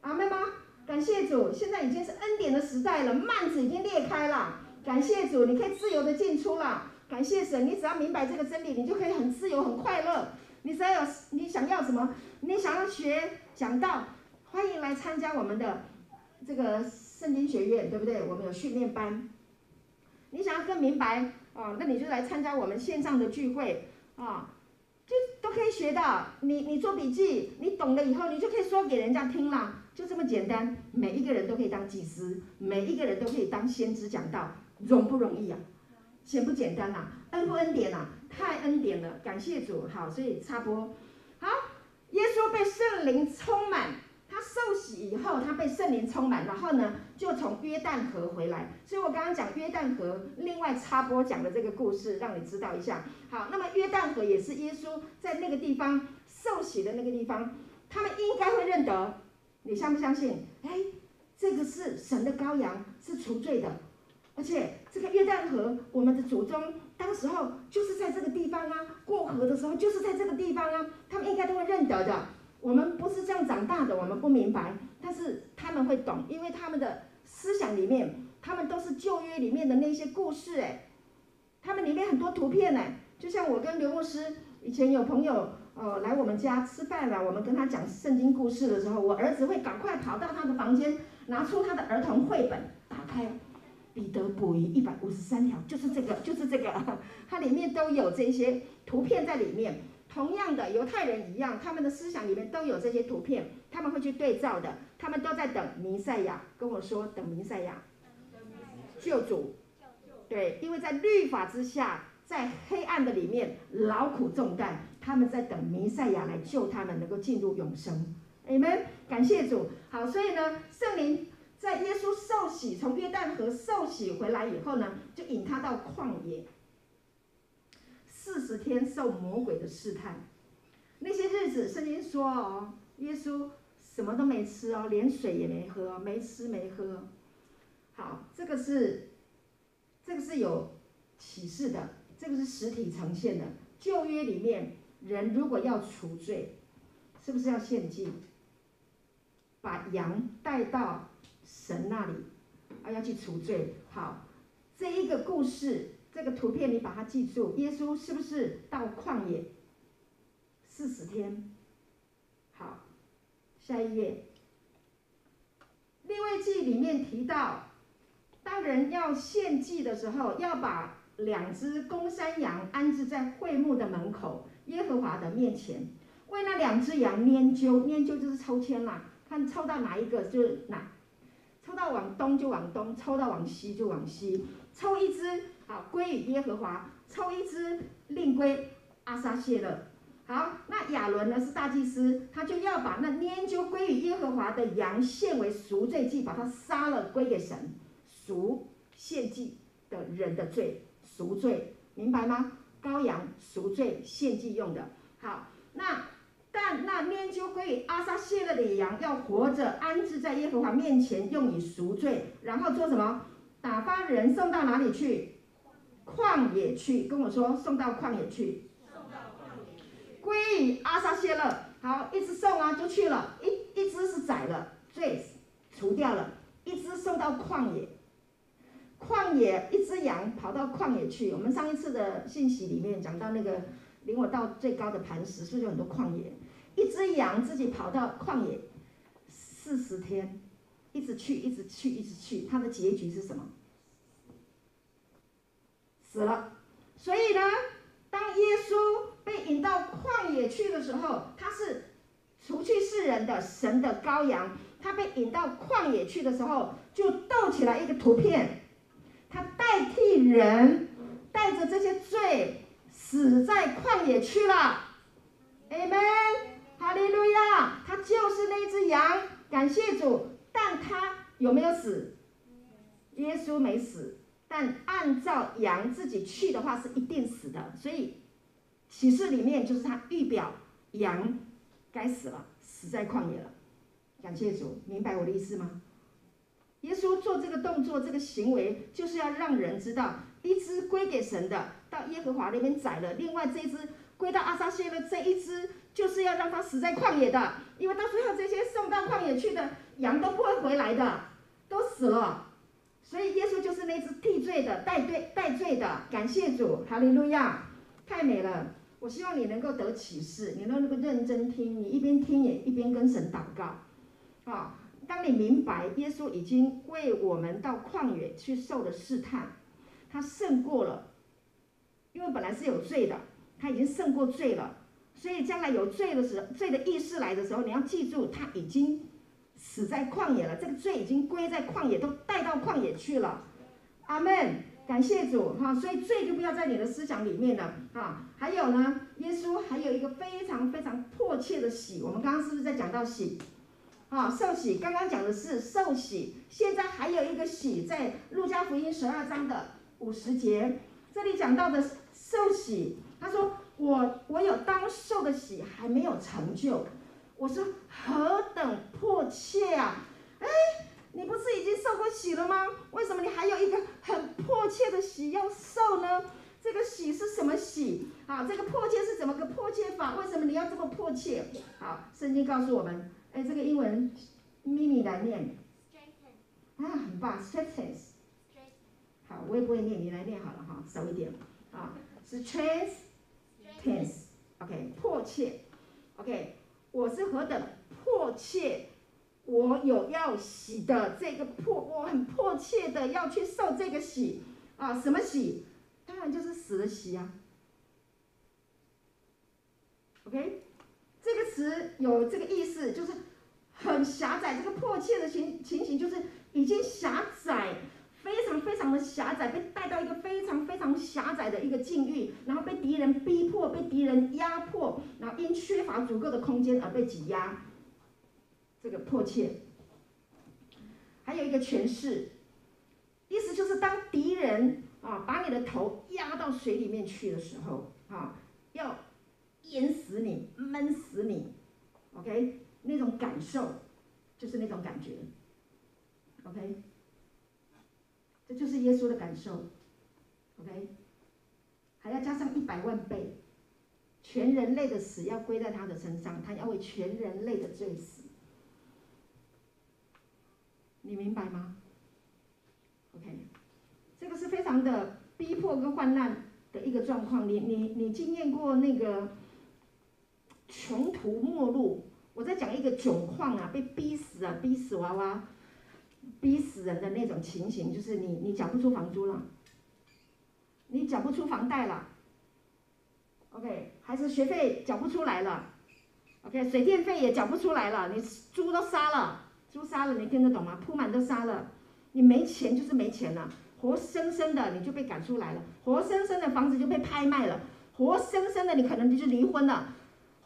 阿妹吗？感谢主，现在已经是恩典的时代了，幔子已经裂开了。感谢主，你可以自由的进出了。感谢神，你只要明白这个真理，你就可以很自由、很快乐。你只要有你想要什么，你想要学讲道，欢迎来参加我们的这个圣经学院，对不对？我们有训练班。你想要更明白啊，那你就来参加我们线上的聚会啊，就都可以学到。你你做笔记，你懂了以后，你就可以说给人家听了，就这么简单。每一个人都可以当祭司，每一个人都可以当先知讲道。容不容易啊？简不简单呐、啊？恩不恩典呐、啊？太恩典了，感谢主。好，所以插播。好，耶稣被圣灵充满，他受洗以后，他被圣灵充满，然后呢，就从约旦河回来。所以我刚刚讲约旦河，另外插播讲的这个故事，让你知道一下。好，那么约旦河也是耶稣在那个地方受洗的那个地方，他们应该会认得。你相不相信？哎，这个是神的羔羊，是除罪的。而且这个约旦河，我们的祖宗当时候就是在这个地方啊，过河的时候就是在这个地方啊，他们应该都会认得的。我们不是这样长大的，我们不明白，但是他们会懂，因为他们的思想里面，他们都是旧约里面的那些故事哎，他们里面很多图片哎，就像我跟刘牧师以前有朋友呃来我们家吃饭了，我们跟他讲圣经故事的时候，我儿子会赶快跑到他的房间，拿出他的儿童绘本，打开。彼得捕鱼一百五十三条，就是这个，就是这个，它里面都有这些图片在里面。同样的，犹太人一样，他们的思想里面都有这些图片，他们会去对照的。他们都在等弥赛亚，跟我说等弥赛亚，救主。对，因为在律法之下，在黑暗的里面劳苦重担，他们在等弥赛亚来救他们，能够进入永生。你们感谢主。好，所以呢，圣灵。在耶稣受洗，从约旦河受洗回来以后呢，就引他到旷野，四十天受魔鬼的试探。那些日子，圣经说哦，耶稣什么都没吃哦，连水也没喝，没吃没喝。好，这个是，这个是有启示的，这个是实体呈现的。旧约里面，人如果要除罪，是不是要献祭？把羊带到。神那里，啊，要去除罪。好，这一个故事，这个图片你把它记住。耶稣是不是到旷野四十天？好，下一页。利未记里面提到，当人要献祭的时候，要把两只公山羊安置在会幕的门口，耶和华的面前，为那两只羊拈阄，拈阄就是抽签啦，看抽到哪一个就是哪。抽到往东就往东，抽到往西就往西。抽一只好归于耶和华，抽一只另归阿撒谢勒。好，那亚伦呢是大祭司，他就要把那拈阄归于耶和华的羊献为赎罪祭，把它杀了归给神，赎献祭的人的罪，赎罪，明白吗？羔羊赎罪献祭用的。好，那但那拈阄归于阿撒谢勒的羊要活着安置在耶和华面前，用以赎罪。然后做什么？打发人送到哪里去？旷野去。跟我说，送到旷野去。送到旷野。归于阿撒谢勒。好，一直送啊，就去了。一一只是宰了，最除掉了。一只送到旷野。旷野一只羊跑到旷野去。我们上一次的信息里面讲到那个领我到最高的磐石，是不是有很多旷野？一只羊自己跑到旷野四十天，一直去，一直去，一直去，它的结局是什么？死了。所以呢，当耶稣被引到旷野去的时候，他是除去世人的神的羔羊。他被引到旷野去的时候，就斗起来一个图片。他代替人，带着这些罪，死在旷野去了。阿门，哈利路亚。他就是那只羊，感谢主。但他有没有死？耶稣没死。但按照羊自己去的话，是一定死的。所以启示里面就是他预表羊该死了，死在旷野了。感谢主，明白我的意思吗？耶稣做这个动作、这个行为，就是要让人知道，一只归给神的，到耶和华那边宰了；另外这一只归到阿撒谢的，这一只就是要让他死在旷野的，因为到最后这些送到旷野去的羊都不会回来的，都死了。所以耶稣就是那只替罪的、代罪、代罪的。感谢主，哈利路亚，太美了！我希望你能够得启示，你能够认真听，你一边听也一边跟神祷告，啊。当你明白耶稣已经为我们到旷野去受了试探，他胜过了，因为本来是有罪的，他已经胜过罪了，所以将来有罪的时，罪的意识来的时候，你要记住他已经死在旷野了，这个罪已经归在旷野，都带到旷野去了。阿门，感谢主哈，所以罪就不要在你的思想里面了哈。还有呢，耶稣还有一个非常非常迫切的喜，我们刚刚是不是在讲到喜？啊，受洗，刚刚讲的是受洗，现在还有一个喜，在路加福音十二章的五十节，这里讲到的受洗，他说我我有当受的喜还没有成就，我说何等迫切啊！哎，你不是已经受过洗了吗？为什么你还有一个很迫切的洗要受呢？这个洗是什么洗？啊，这个迫切是怎么个迫切法？为什么你要这么迫切？好，圣经告诉我们。哎，这个英文，咪咪来念。啊，很棒，straighten。好，我也不会念，你来念好了哈，少一点。啊，是 straighten。OK，迫切。OK，我是何等迫切，我有要洗的这个迫，我很迫切的要去受这个洗。啊，什么洗？当然就是死的洗啊。OK。这个词有这个意思，就是很狭窄。这个迫切的情情形，就是已经狭窄，非常非常的狭窄，被带到一个非常非常狭窄的一个境遇，然后被敌人逼迫，被敌人压迫，然后因缺乏足够的空间而被挤压。这个迫切，还有一个诠释，意思就是当敌人啊把你的头压到水里面去的时候，啊要。淹死你，闷死你，OK，那种感受，就是那种感觉，OK，这就是耶稣的感受，OK，还要加上一百万倍，全人类的死要归在他的身上，他要为全人类的罪死，你明白吗？OK，这个是非常的逼迫跟患难的一个状况，你你你经验过那个？穷途末路，我在讲一个窘况啊，被逼死啊，逼死娃娃，逼死人的那种情形，就是你你缴不出房租了，你缴不出房贷了，OK，还是学费缴不出来了，OK，水电费也缴不出来了，你猪都杀了，猪杀了，你听得懂吗？铺满都杀了，你没钱就是没钱了，活生生的你就被赶出来了，活生生的房子就被拍卖了，活生生的你可能你就离婚了。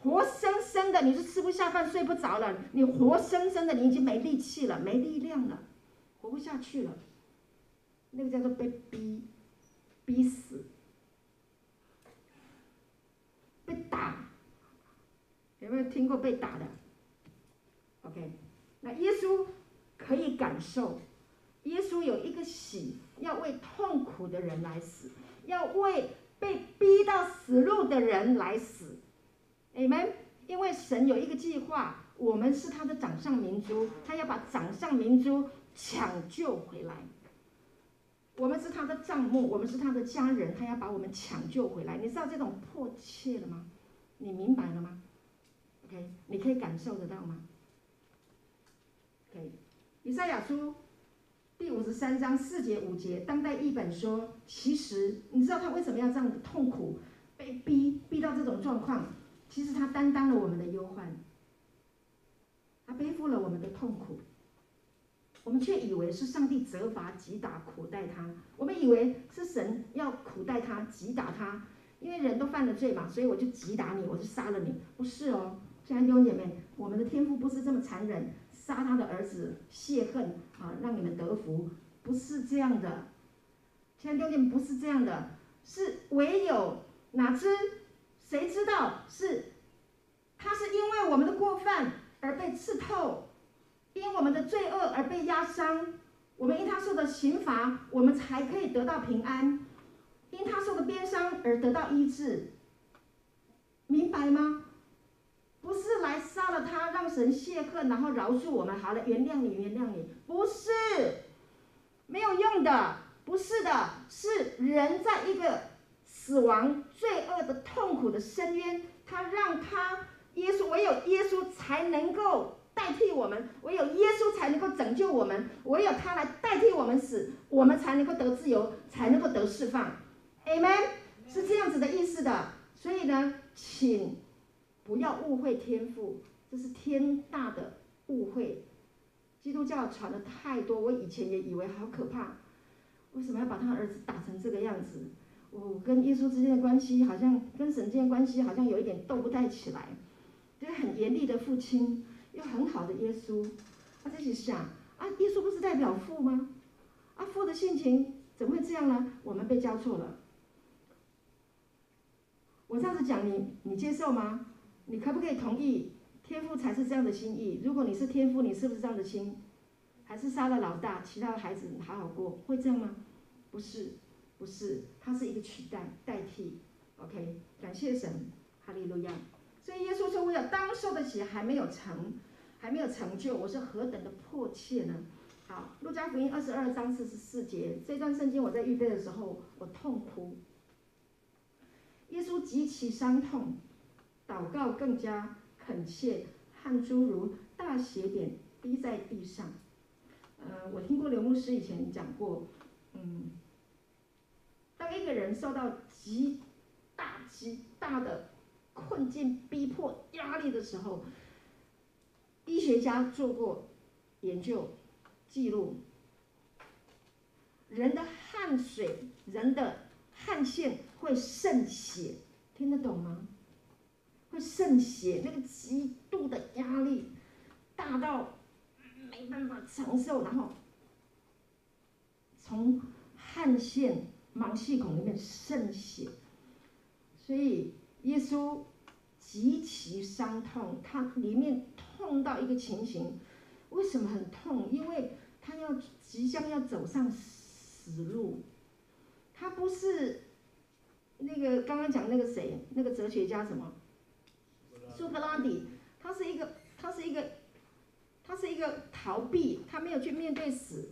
活生生的，你是吃不下饭、睡不着了。你活生生的，你已经没力气了、没力量了，活不下去了。那个叫做被逼、逼死、被打，有没有听过被打的？OK，那耶稣可以感受，耶稣有一个喜，要为痛苦的人来死，要为被逼到死路的人来死。Amen。因为神有一个计划，我们是他的掌上明珠，他要把掌上明珠抢救回来。我们是他的账目，我们是他的家人，他要把我们抢救回来。你知道这种迫切了吗？你明白了吗？OK，你可以感受得到吗？OK，以赛亚书第五十三章四节五节，当代译本说：其实你知道他为什么要这样痛苦，被逼逼到这种状况？其实他担当了我们的忧患，他背负了我们的痛苦。我们却以为是上帝责罚、击打、苦待他。我们以为是神要苦待他、击打他，因为人都犯了罪嘛，所以我就击打你，我就杀了你。不是哦，亲爱的弟兄姐妹，我们的天父不是这么残忍，杀他的儿子泄恨啊，让你们得福，不是这样的。亲爱的弟兄姐妹，不是这样的，是唯有哪知谁知道是他是因为我们的过犯而被刺透。因我们的罪恶而被压伤，我们因他受的刑罚，我们才可以得到平安；因他受的鞭伤而得到医治。明白吗？不是来杀了他，让神泄恨，然后饶恕我们，好了，原谅你，原谅你，不是，没有用的，不是的，是人在一个死亡、罪恶的痛苦的深渊，他让他耶稣，唯有耶稣才能够。代替我们，唯有耶稣才能够拯救我们，唯有他来代替我们死，我们才能够得自由，才能够得释放。Amen，是这样子的意思的。所以呢，请不要误会天父，这是天大的误会。基督教传的太多，我以前也以为好可怕，为什么要把他儿子打成这个样子？我跟耶稣之间的关系，好像跟神之间关系，好像有一点斗不太起来。就是很严厉的父亲。又很好的耶稣，他自己想啊，耶稣不是代表父吗？啊，父的性情怎么会这样呢？我们被教错了。我这样子讲，你你接受吗？你可不可以同意天父才是这样的心意？如果你是天父，你是不是这样的心？还是杀了老大，其他的孩子好好过，会这样吗？不是，不是，他是一个取代代替。OK，感谢神，哈利路亚。所以耶稣说：“我有当受的洗还没有成，还没有成就，我是何等的迫切呢？”好，路加福音二十二章四十四节，这段圣经我在预备的时候，我痛哭。耶稣极其伤痛，祷告更加恳切，汗珠如大血点滴在地上。呃，我听过刘牧师以前讲过，嗯，当一个人受到极大极大的困境、逼迫、压力的时候，医学家做过研究记录，人的汗水、人的汗腺会渗血，听得懂吗？会渗血，那个极度的压力大到没办法承受，然后从汗腺、毛细孔里面渗血，所以。耶稣极其伤痛，他里面痛到一个情形，为什么很痛？因为他要即将要走上死路，他不是那个刚刚讲那个谁，那个哲学家什么？苏格拉底，他是一个，他是一个，他是一个逃避，他没有去面对死，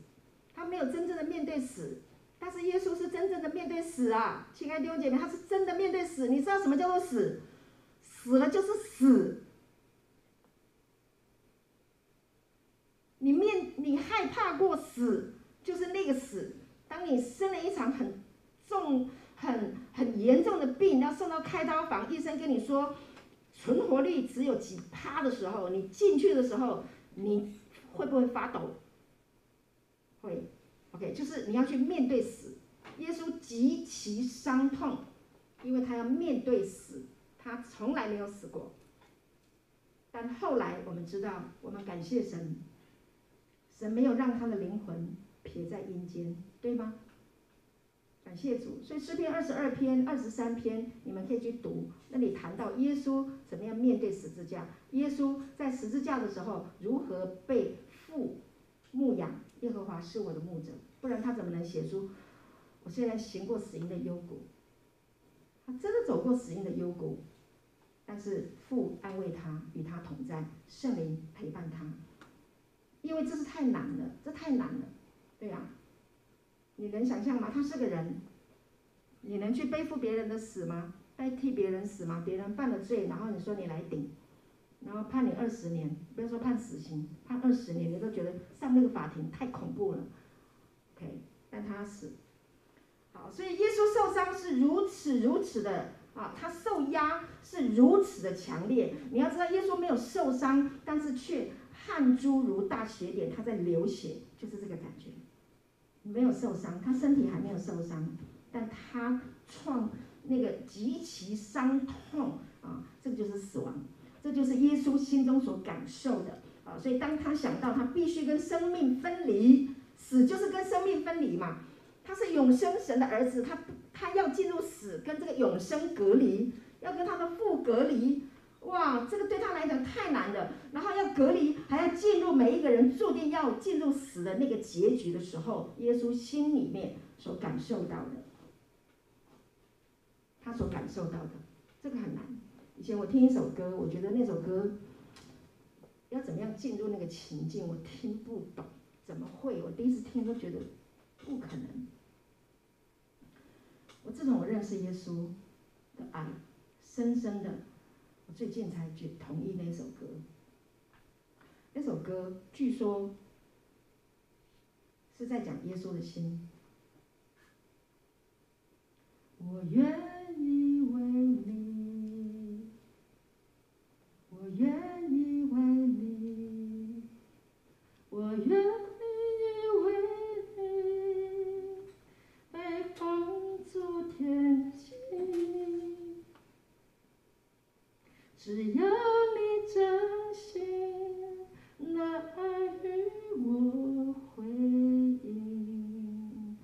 他没有真正的面对死。但是耶稣是真正的面对死啊，亲爱的弟兄姐妹，他是真的面对死。你知道什么叫做死？死了就是死。你面你害怕过死，就是那个死。当你生了一场很重、很很严重的病，要送到开刀房，医生跟你说存活率只有几趴的时候，你进去的时候，你会不会发抖？会。OK，就是你要去面对死。耶稣极其伤痛，因为他要面对死，他从来没有死过。但后来我们知道，我们感谢神，神没有让他的灵魂撇在阴间，对吗？感谢主。所以诗篇二十二篇、二十三篇，你们可以去读，那里谈到耶稣怎么样面对十字架，耶稣在十字架的时候如何被父牧养。耶和华是我的牧者，不然他怎么能写出我现在行过死荫的幽谷？他真的走过死荫的幽谷，但是父安慰他，与他同在，圣灵陪伴他。因为这是太难了，这太难了，对呀、啊，你能想象吗？他是个人，你能去背负别人的死吗？代替别人死吗？别人犯了罪，然后你说你来顶，然后判你二十年，不要说判死刑，判二十年，你都觉得上那个法庭太恐怖了。OK，但他死，好，所以耶稣受伤是如此如此的啊，他受压是如此的强烈。你要知道，耶稣没有受伤，但是却。汗珠如大血点，他在流血，就是这个感觉。没有受伤，他身体还没有受伤，但他创那个极其伤痛啊，这个就是死亡，这就是耶稣心中所感受的啊。所以当他想到他必须跟生命分离，死就是跟生命分离嘛。他是永生神的儿子，他他要进入死，跟这个永生隔离，要跟他的父隔离。哇，这个对他来讲太难了。然后要隔离，还要进入每一个人注定要进入死的那个结局的时候，耶稣心里面所感受到的，他所感受到的，这个很难。以前我听一首歌，我觉得那首歌要怎么样进入那个情境，我听不懂，怎么会？我第一次听都觉得不可能。自从我认识耶稣的爱，深深的。我最近才去同意那首歌，那首歌据说是在讲耶稣的心。我愿意为你，我愿意为你，我愿意为你，被放逐天际。只要你真心那爱与我回应，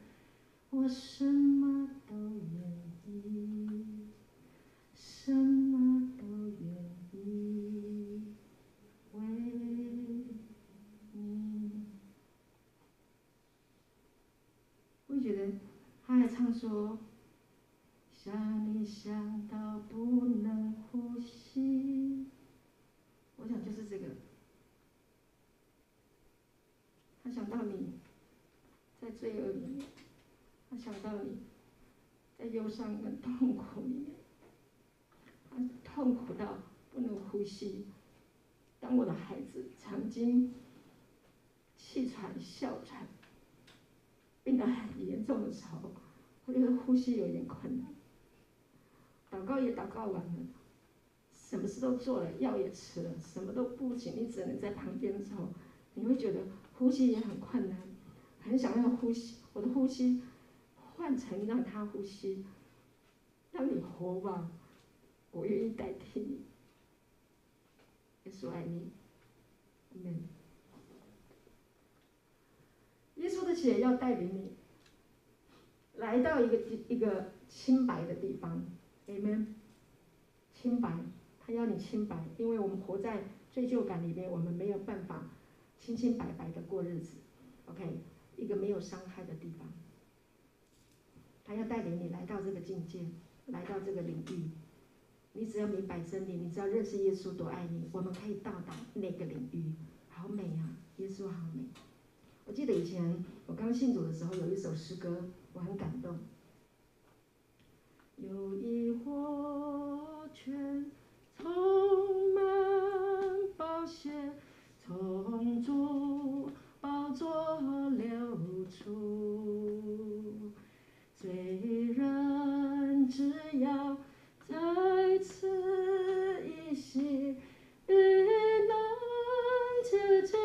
我什么都愿意，什么都愿意为你。我觉得他还唱说。想你想到不能呼吸，我想就是这个。他想到你在罪恶里面，他想到你在忧伤跟痛苦里面，他痛苦到不能呼吸。当我的孩子曾经气喘、哮喘，病得很严重的时候，我觉得呼吸有点困难。祷告也祷告完了，什么事都做了，药也吃了，什么都不行，你只能在旁边的时候，你会觉得呼吸也很困难，很想要呼吸，我的呼吸换成让他呼吸，让你活吧，我愿意代替你。耶稣爱你，阿门。耶稣的血要带领你来到一个一个清白的地方。Amen，清白，他要你清白，因为我们活在罪疚感里面，我们没有办法清清白白的过日子。OK，一个没有伤害的地方，他要带领你来到这个境界，来到这个领域。你只要明白真理，你只要认识耶稣多爱你，我们可以到达那个领域。好美啊，耶稣好美。我记得以前我刚信主的时候，有一首诗歌，我很感动。有一活泉，充满宝血，从主宝座流出。罪人只要在此一洗，必能洁净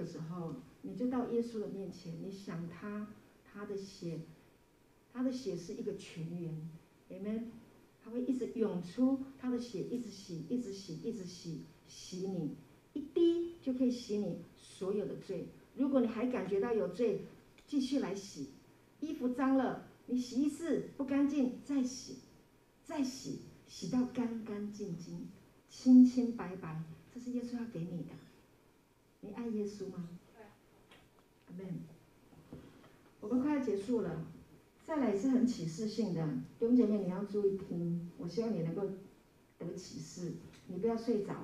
的时候，你就到耶稣的面前，你想他，他的血，他的血是一个泉源，Amen，他会一直涌出，他的血一直洗，一直洗，一直洗，洗你，一滴就可以洗你所有的罪。如果你还感觉到有罪，继续来洗，衣服脏了，你洗一次不干净，再洗，再洗，洗到干干净净、清清白白，这是耶稣要给你的。爱耶稣吗？阿门。我们快要结束了，再来是很启示性的，弟兄姐妹你要注意听，我希望你能够得启示，你不要睡着。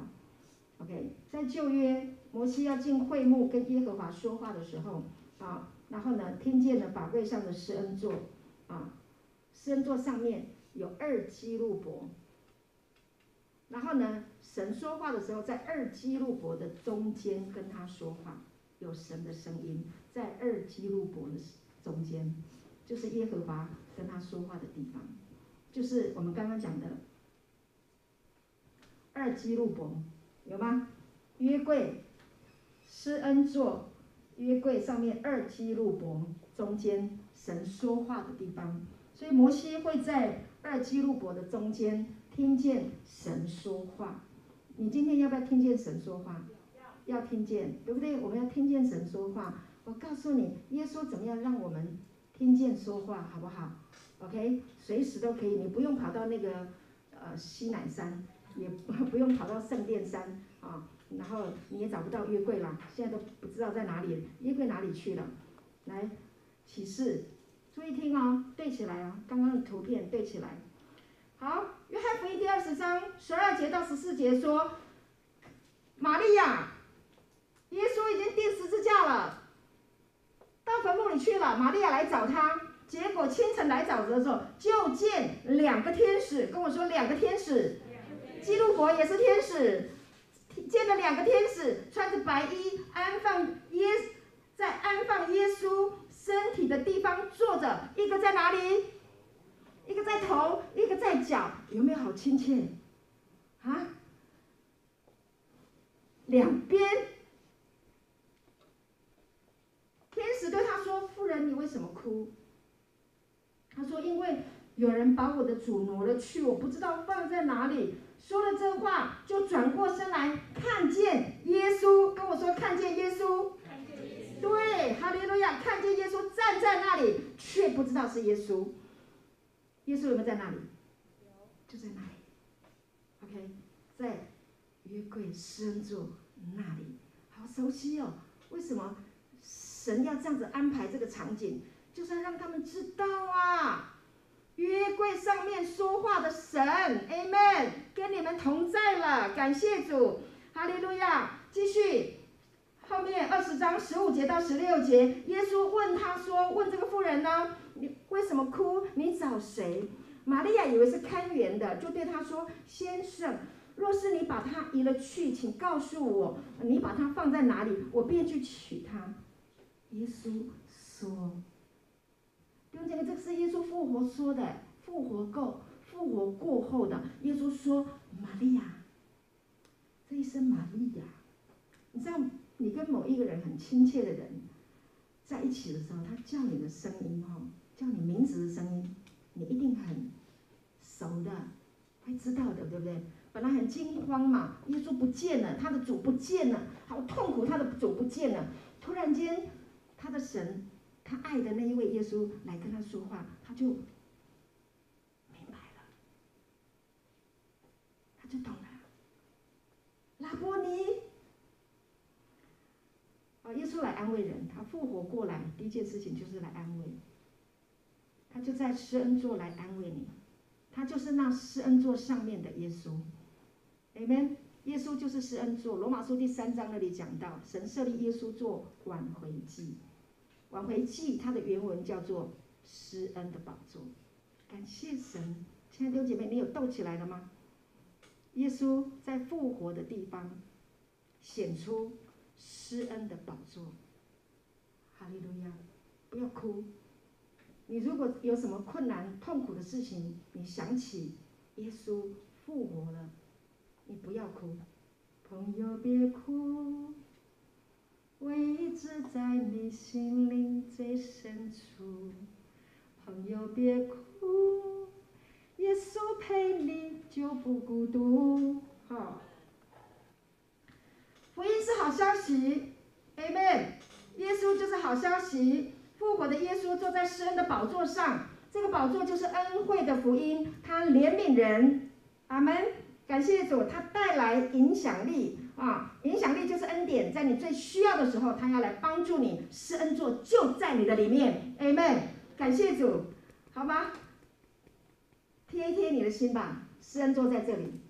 OK，在旧约，摩西要进会幕跟耶和华说话的时候，啊，然后呢，听见了法柜上的施恩座，啊，施恩座上面有二基路伯，然后呢，神说话的时候，在二基路伯的中间跟他说话，有神的声音在二基路伯的中间，就是耶和华跟他说话的地方，就是我们刚刚讲的二基路伯。有吗？约柜，施恩座，约柜上面二基路伯中间神说话的地方，所以摩西会在二基路伯的中间听见神说话。你今天要不要听见神说话？要听见，对不对？我们要听见神说话。我告诉你，耶稣怎么样让我们听见说话，好不好？OK，随时都可以，你不用跑到那个呃西乃山。也不用跑到圣殿山啊，然后你也找不到约柜了，现在都不知道在哪里，约柜哪里去了？来，启示，注意听哦，对起来哦，刚刚的图片对起来。好，约翰福音第二十章十二节到十四节说，玛利亚，耶稣已经钉十字架了，到坟墓里去了，玛利亚来找他，结果清晨来找的时候，就见两个天使，跟我说两个天使。基路伯也是天使，见了两个天使，穿着白衣，安放耶，在安放耶稣身体的地方坐着，一个在哪里？一个在头，一个在脚，有没有好亲切？啊？两边，天使对他说：“夫人，你为什么哭？”他说：“因为有人把我的主挪了去，我不知道放在哪里。”说了这话，就转过身来看见耶稣，跟我说看见耶稣。看见耶稣。对，哈利路亚，看见耶稣站在那里，却不知道是耶稣。耶稣有没有在那里？就在那里。OK，在约柜深处那里，好熟悉哦。为什么神要这样子安排这个场景？就是要让他们知道啊。约柜上面说话的神，Amen，跟你们同在了，感谢主，哈利路亚。继续，后面二十章十五节到十六节，耶稣问他说：“问这个妇人呢，为什么哭？你找谁？”玛利亚以为是看园的，就对他说：“先生，若是你把他移了去，请告诉我，你把他放在哪里，我便去取他。”耶稣说。弟兄姐妹，这个是耶稣复活说的，复活过，复活过后的。耶稣说：“玛利亚，这一声玛利亚，你知道，你跟某一个人很亲切的人在一起的时候，他叫你的声音哈，叫你名字的声音，你一定很熟的，会知道的，对不对？本来很惊慌嘛，耶稣不见了，他的主不见了，好痛苦，他的主不见了，突然间，他的神。”他爱的那一位耶稣来跟他说话，他就明白了，他就懂了。拉波尼，啊，耶稣来安慰人，他复活过来，第一件事情就是来安慰。他就在施恩座来安慰你，他就是那施恩座上面的耶稣。Amen，耶稣就是施恩座。罗马书第三章那里讲到，神设立耶稣做挽回祭。挽回祭，它的原文叫做施恩的宝座。感谢神，亲爱的姐妹，你有动起来了吗？耶稣在复活的地方显出施恩的宝座。哈利路亚！不要哭。你如果有什么困难、痛苦的事情，你想起耶稣复活了，你不要哭。朋友别哭，我一直在你心灵最深处，朋友别哭，耶稣陪你就不孤独。好，福音是好消息，Amen。耶稣就是好消息，复活的耶稣坐在施恩的宝座上，这个宝座就是恩惠的福音，他怜悯人，阿门。感谢主，他带来影响力。啊，影响力就是恩典，在你最需要的时候，他要来帮助你，施恩座就在你的里面，Amen。感谢主，好吧，贴一贴你的心吧，施恩座在这里，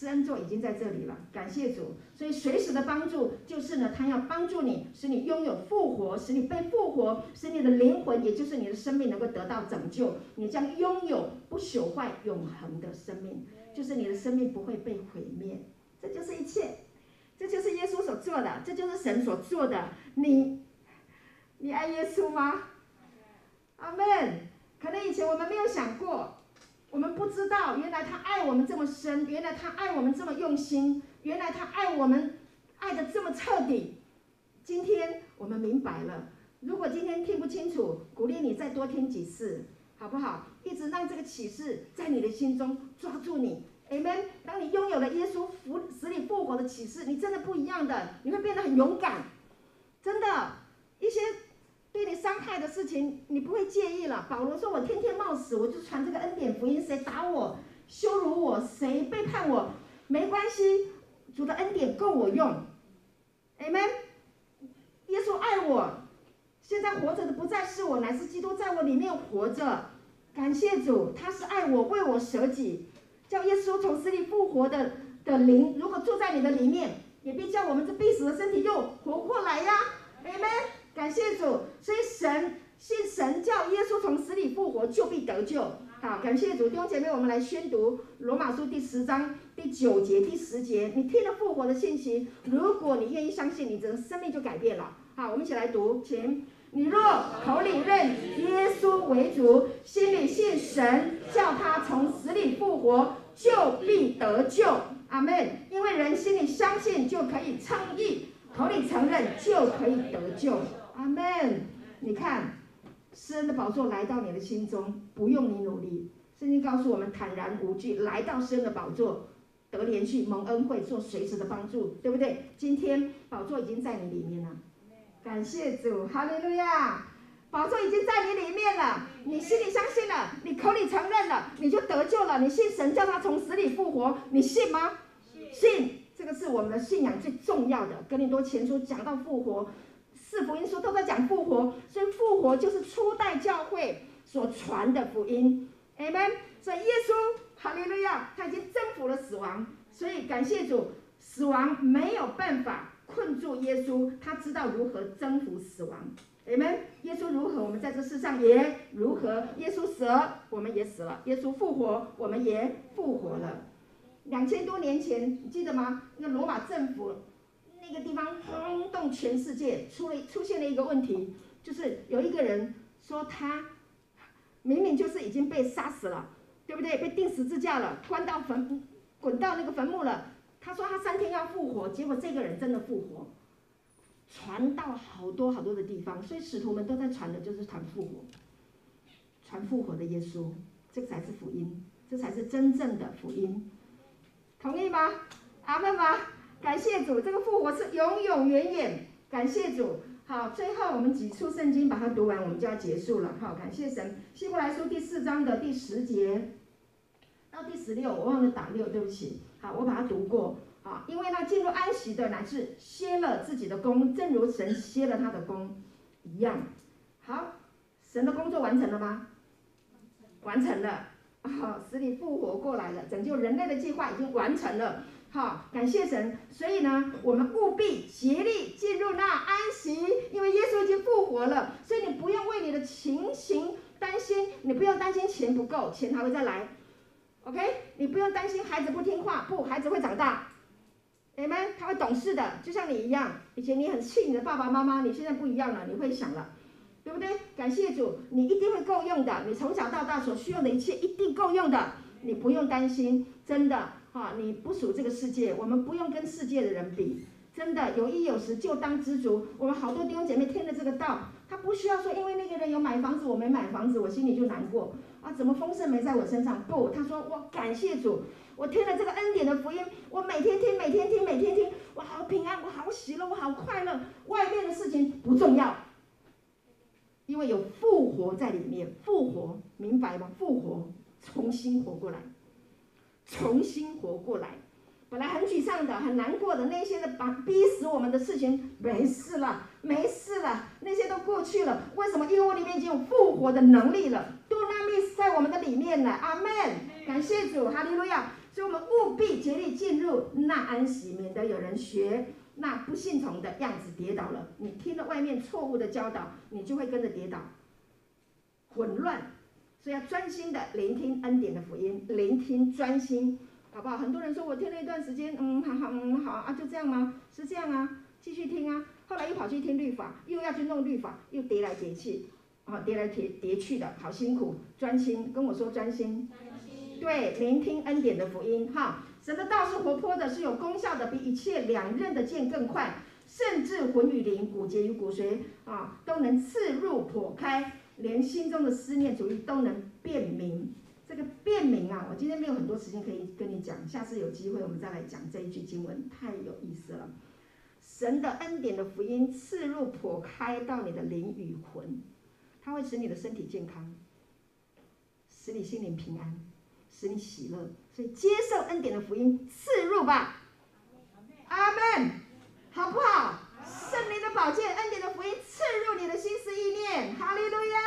施恩座已经在这里了，感谢主。所以随时的帮助就是呢，他要帮助你，使你拥有复活，使你被复活，使你的灵魂，也就是你的生命能够得到拯救，你将拥有不朽坏、永恒的生命，就是你的生命不会被毁灭，这就是一切。这就是耶稣所做的，这就是神所做的。你，你爱耶稣吗？阿门。可能以前我们没有想过，我们不知道，原来他爱我们这么深，原来他爱我们这么用心，原来他爱我们爱的这么彻底。今天我们明白了。如果今天听不清楚，鼓励你再多听几次，好不好？一直让这个启示在你的心中抓住你。Amen。当你拥有了耶稣复死里复活的启示，你真的不一样的，你会变得很勇敢。真的，一些对你伤害的事情，你不会介意了。保罗说：“我天天冒死，我就传这个恩典福音。谁打我、羞辱我、谁背叛我，没关系，主的恩典够我用。”Amen。耶稣爱我，现在活着的不再是我，乃是基督在我里面活着。感谢主，他是爱我，为我舍己。叫耶稣从死里复活的的灵，如果住在你的里面，也必叫我们这必死的身体又活过来呀，Amen。感谢主，所以神信神叫耶稣从死里复活，就必得救。好，感谢主，弟兄姐妹，我们来宣读罗马书第十章第九节、第十节。你听了复活的信息，如果你愿意相信，你整个生命就改变了。好，我们一起来读，请。你若口里认耶稣为主，心里信神叫他从死里复活，就必得救。阿门。因为人心里相信就可以称义，口里承认就可以得救。阿门。你看，施恩的宝座来到你的心中，不用你努力。圣经告诉我们，坦然无惧来到施恩的宝座，得连续蒙恩惠，做随时的帮助，对不对？今天宝座已经在你里面了。感谢主，哈利路亚！宝座已经在你里面了，你心里相信了，你口里承认了，你就得救了。你信神叫他从死里复活，你信吗？信，这个是我们的信仰最重要的。格林多前书讲到复活，四福音书都在讲复活，所以复活就是初代教会所传的福音。Amen。所以耶稣，哈利路亚，他已经征服了死亡，所以感谢主，死亡没有办法。困住耶稣，他知道如何征服死亡。你们，耶稣如何，我们在这世上也如何。耶稣死了，我们也死了；耶稣复活，我们也复活了。两千多年前，你记得吗？那罗马政府那个地方轰动全世界，出了出现了一个问题，就是有一个人说他明明就是已经被杀死了，对不对？被钉十字架了，关到坟，滚到那个坟墓了。他说他三天要复活，结果这个人真的复活，传到好多好多的地方，所以使徒们都在传的就是传复活，传复活的耶稣，这才是福音，这才是真正的福音，同意吗？阿门吗？感谢主，这个复活是永永远远，感谢主。好，最后我们几处圣经把它读完，我们就要结束了。好，感谢神。希伯来书第四章的第十节到第十六，我忘了打六，对不起。好，我把它读过。好，因为那进入安息的乃是歇了自己的工，正如神歇了他的工一样。好，神的工作完成了吗？完成了。好，使你复活过来了，拯救人类的计划已经完成了。好，感谢神。所以呢，我们务必竭力进入那安息，因为耶稣已经复活了。所以你不用为你的情形担心，你不用担心钱不够，钱还会再来。OK，你不用担心孩子不听话，不，孩子会长大你们他会懂事的，就像你一样。以前你很气你的爸爸妈妈，你现在不一样了，你会想了，对不对？感谢主，你一定会够用的。你从小到大所需要的一切一定够用的，你不用担心，真的哈，你不属这个世界，我们不用跟世界的人比，真的有衣有食就当知足。我们好多弟兄姐妹听了这个道，他不需要说，因为那个人有买房子，我没买房子，我心里就难过啊，怎么丰盛没在我身上？不，他说我感谢主，我听了这个恩典的福音，我每天听，每天听，每天听，我好平安，我好喜乐，我好快乐。外面的事情不重要，因为有复活在里面，复活，明白吗？复活，重新活过来，重新活过来。本来很沮丧的、很难过的那些的把逼死我们的事情，没事了，没事了，那些都过去了。为什么？因为我里面已经有复活的能力了，都那密在我们的里面了。阿门，感谢主，哈利路亚。所以，我们务必竭力进入那安息，免得有人学那不信从的样子跌倒了。你听了外面错误的教导，你就会跟着跌倒，混乱。所以要专心的聆听恩典的福音，聆听专心。好不好？很多人说我听了一段时间，嗯，好好，嗯，好啊，就这样吗？是这样啊，继续听啊。后来又跑去听律法，又要去弄律法，又叠来叠去，啊，叠来叠叠去的，好辛苦。专心跟我说专心，专心，对，聆听恩典的福音，哈。神的道是活泼的，是有功效的，比一切两刃的剑更快，甚至魂与灵、骨节与骨髓啊，都能刺入剖开，连心中的思念主义都能辨明。这个辨明啊，我今天没有很多时间可以跟你讲，下次有机会我们再来讲这一句经文，太有意思了。神的恩典的福音刺入破开到你的灵与魂，它会使你的身体健康，使你心灵平安，使你喜乐。所以接受恩典的福音刺入吧，阿门，好不好？圣灵的宝剑，恩典的福音刺入你的心思意念，哈利路亚，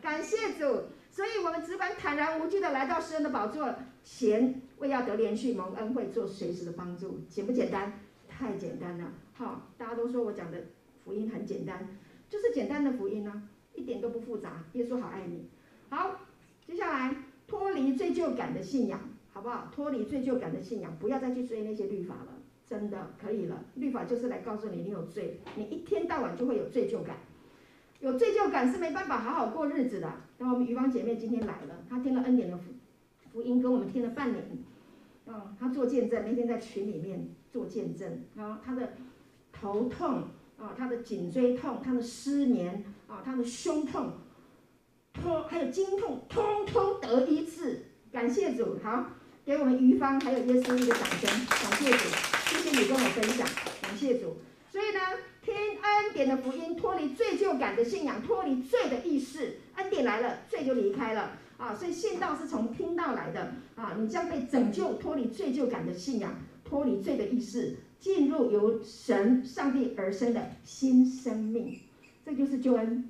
感谢主。所以，我们只管坦然无惧的来到诗恩的宝座前，为要得连续蒙恩惠，做随时的帮助，简不简单？太简单了！好，大家都说我讲的福音很简单，就是简单的福音呢、啊，一点都不复杂。耶稣好爱你。好，接下来脱离罪疚感的信仰，好不好？脱离罪疚感的信仰，不要再去追那些律法了，真的可以了。律法就是来告诉你你有罪，你一天到晚就会有罪疚感。有罪疚感是没办法好好过日子的。那我们余芳姐妹今天来了，她听了恩典的福福音，跟我们听了半年，啊，她做见证，那天在群里面做见证，啊，她的头痛，啊，她的颈椎痛，她的失眠，啊，她的胸痛，通还有经痛，通通得医治，感谢主，好，给我们余芳还有耶稣一个掌声，感谢主，谢谢你跟我分享，感谢主，所以呢。点的福音，脱离罪疚感的信仰，脱离罪的意识，恩典来了，罪就离开了啊！所以信道是从听到来的啊！你将被拯救，脱离罪疚感的信仰，脱离罪的意识，进入由神上帝而生的新生命，这就是救恩。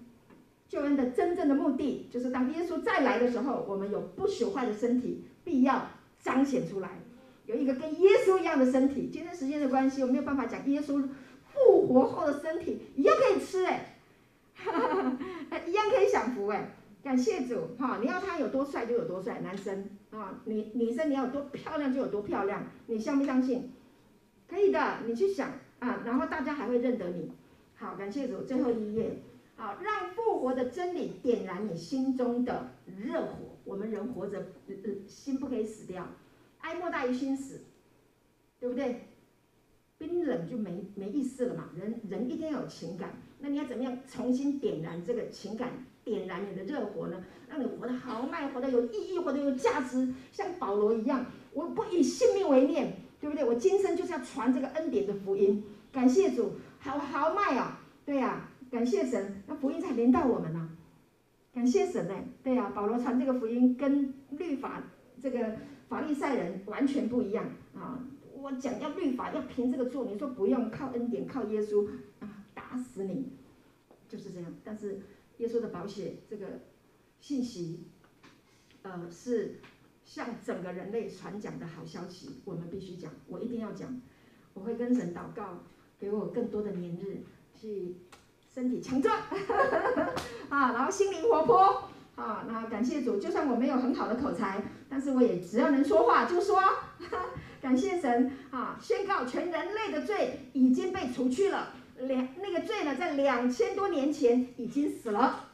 救恩的真正的目的，就是当耶稣再来的时候，我们有不朽坏的身体，必要彰显出来，有一个跟耶稣一样的身体。今天时间的关系，我没有办法讲耶稣。复活后的身体一样可以吃哎，一样可以享福哎，感谢主哈！你要他有多帅就有多帅，男生啊，女女生你要多漂亮就有多漂亮，你相不相信？可以的，你去想啊，然后大家还会认得你。好，感谢主，最后一页，好，让复活的真理点燃你心中的热火。我们人活着，呃，心不可以死掉，哀莫大于心死，对不对？冰冷就没没意思了嘛，人人一定要有情感，那你要怎么样重新点燃这个情感，点燃你的热火呢？让你活得豪迈，活得有意义，活得有价值，像保罗一样，我不以性命为念，对不对？我今生就是要传这个恩典的福音，感谢主，好豪迈啊，对呀、啊，感谢神，那福音才临到我们呢、啊，感谢神呢，对呀、啊，保罗传这个福音跟律法这个法利赛人完全不一样啊。讲要律法，要凭这个做，你说不用靠恩典，靠耶稣啊，打死你，就是这样。但是耶稣的宝血这个信息，呃，是向整个人类传讲的好消息，我们必须讲，我一定要讲。我会跟神祷告，给我更多的年日，去身体强壮，啊，然后心灵活泼，啊，那感谢主，就算我没有很好的口才，但是我也只要能说话就说。感谢神啊！宣告全人类的罪已经被除去了，两那个罪呢，在两千多年前已经死了，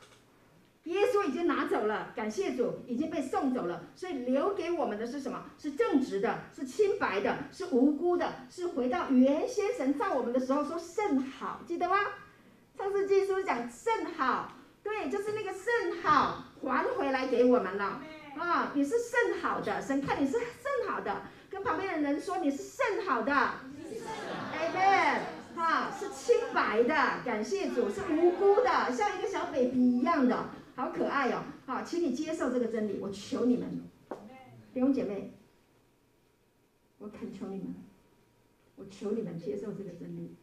耶稣已经拿走了，感谢主，已经被送走了，所以留给我们的是什么？是正直的，是清白的，是无辜的，是回到原先神造我们的时候说甚好，记得吗？创世纪书讲甚好，对，就是那个甚好还回来给我们了啊！你是甚好的，神看你是甚好的，跟旁边的人说你是甚好的，Amen，哈，是清白的，感谢主，是无辜的，像一个小 baby 一样的。好可爱、哦！好，请你接受这个真理，我求你们，弟兄姐妹，我恳求你们，我求你们接受这个真理，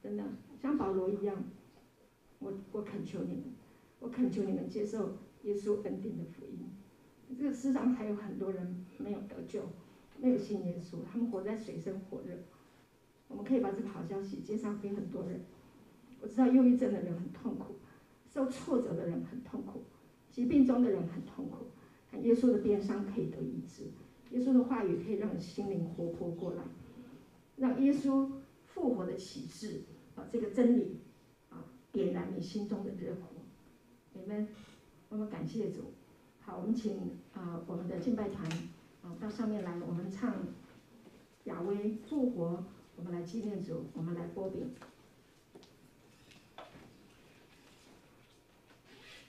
真的像保罗一样，我我恳求你们，我恳求你们接受耶稣恩典的福音。这个世上还有很多人没有得救，没有信耶稣，他们活在水深火热。我们可以把这个好消息介绍给很多人。我知道忧郁症的人很痛苦。受挫折的人很痛苦，疾病中的人很痛苦。看耶稣的鞭伤可以得医治，耶稣的话语可以让心灵活泼过来，让耶稣复活的启示啊，这个真理啊，点燃你心中的热火。你们，我们感谢主。好，我们请啊我们的敬拜团啊到上面来，我们唱雅威复活，我们来纪念主，我们来播饼。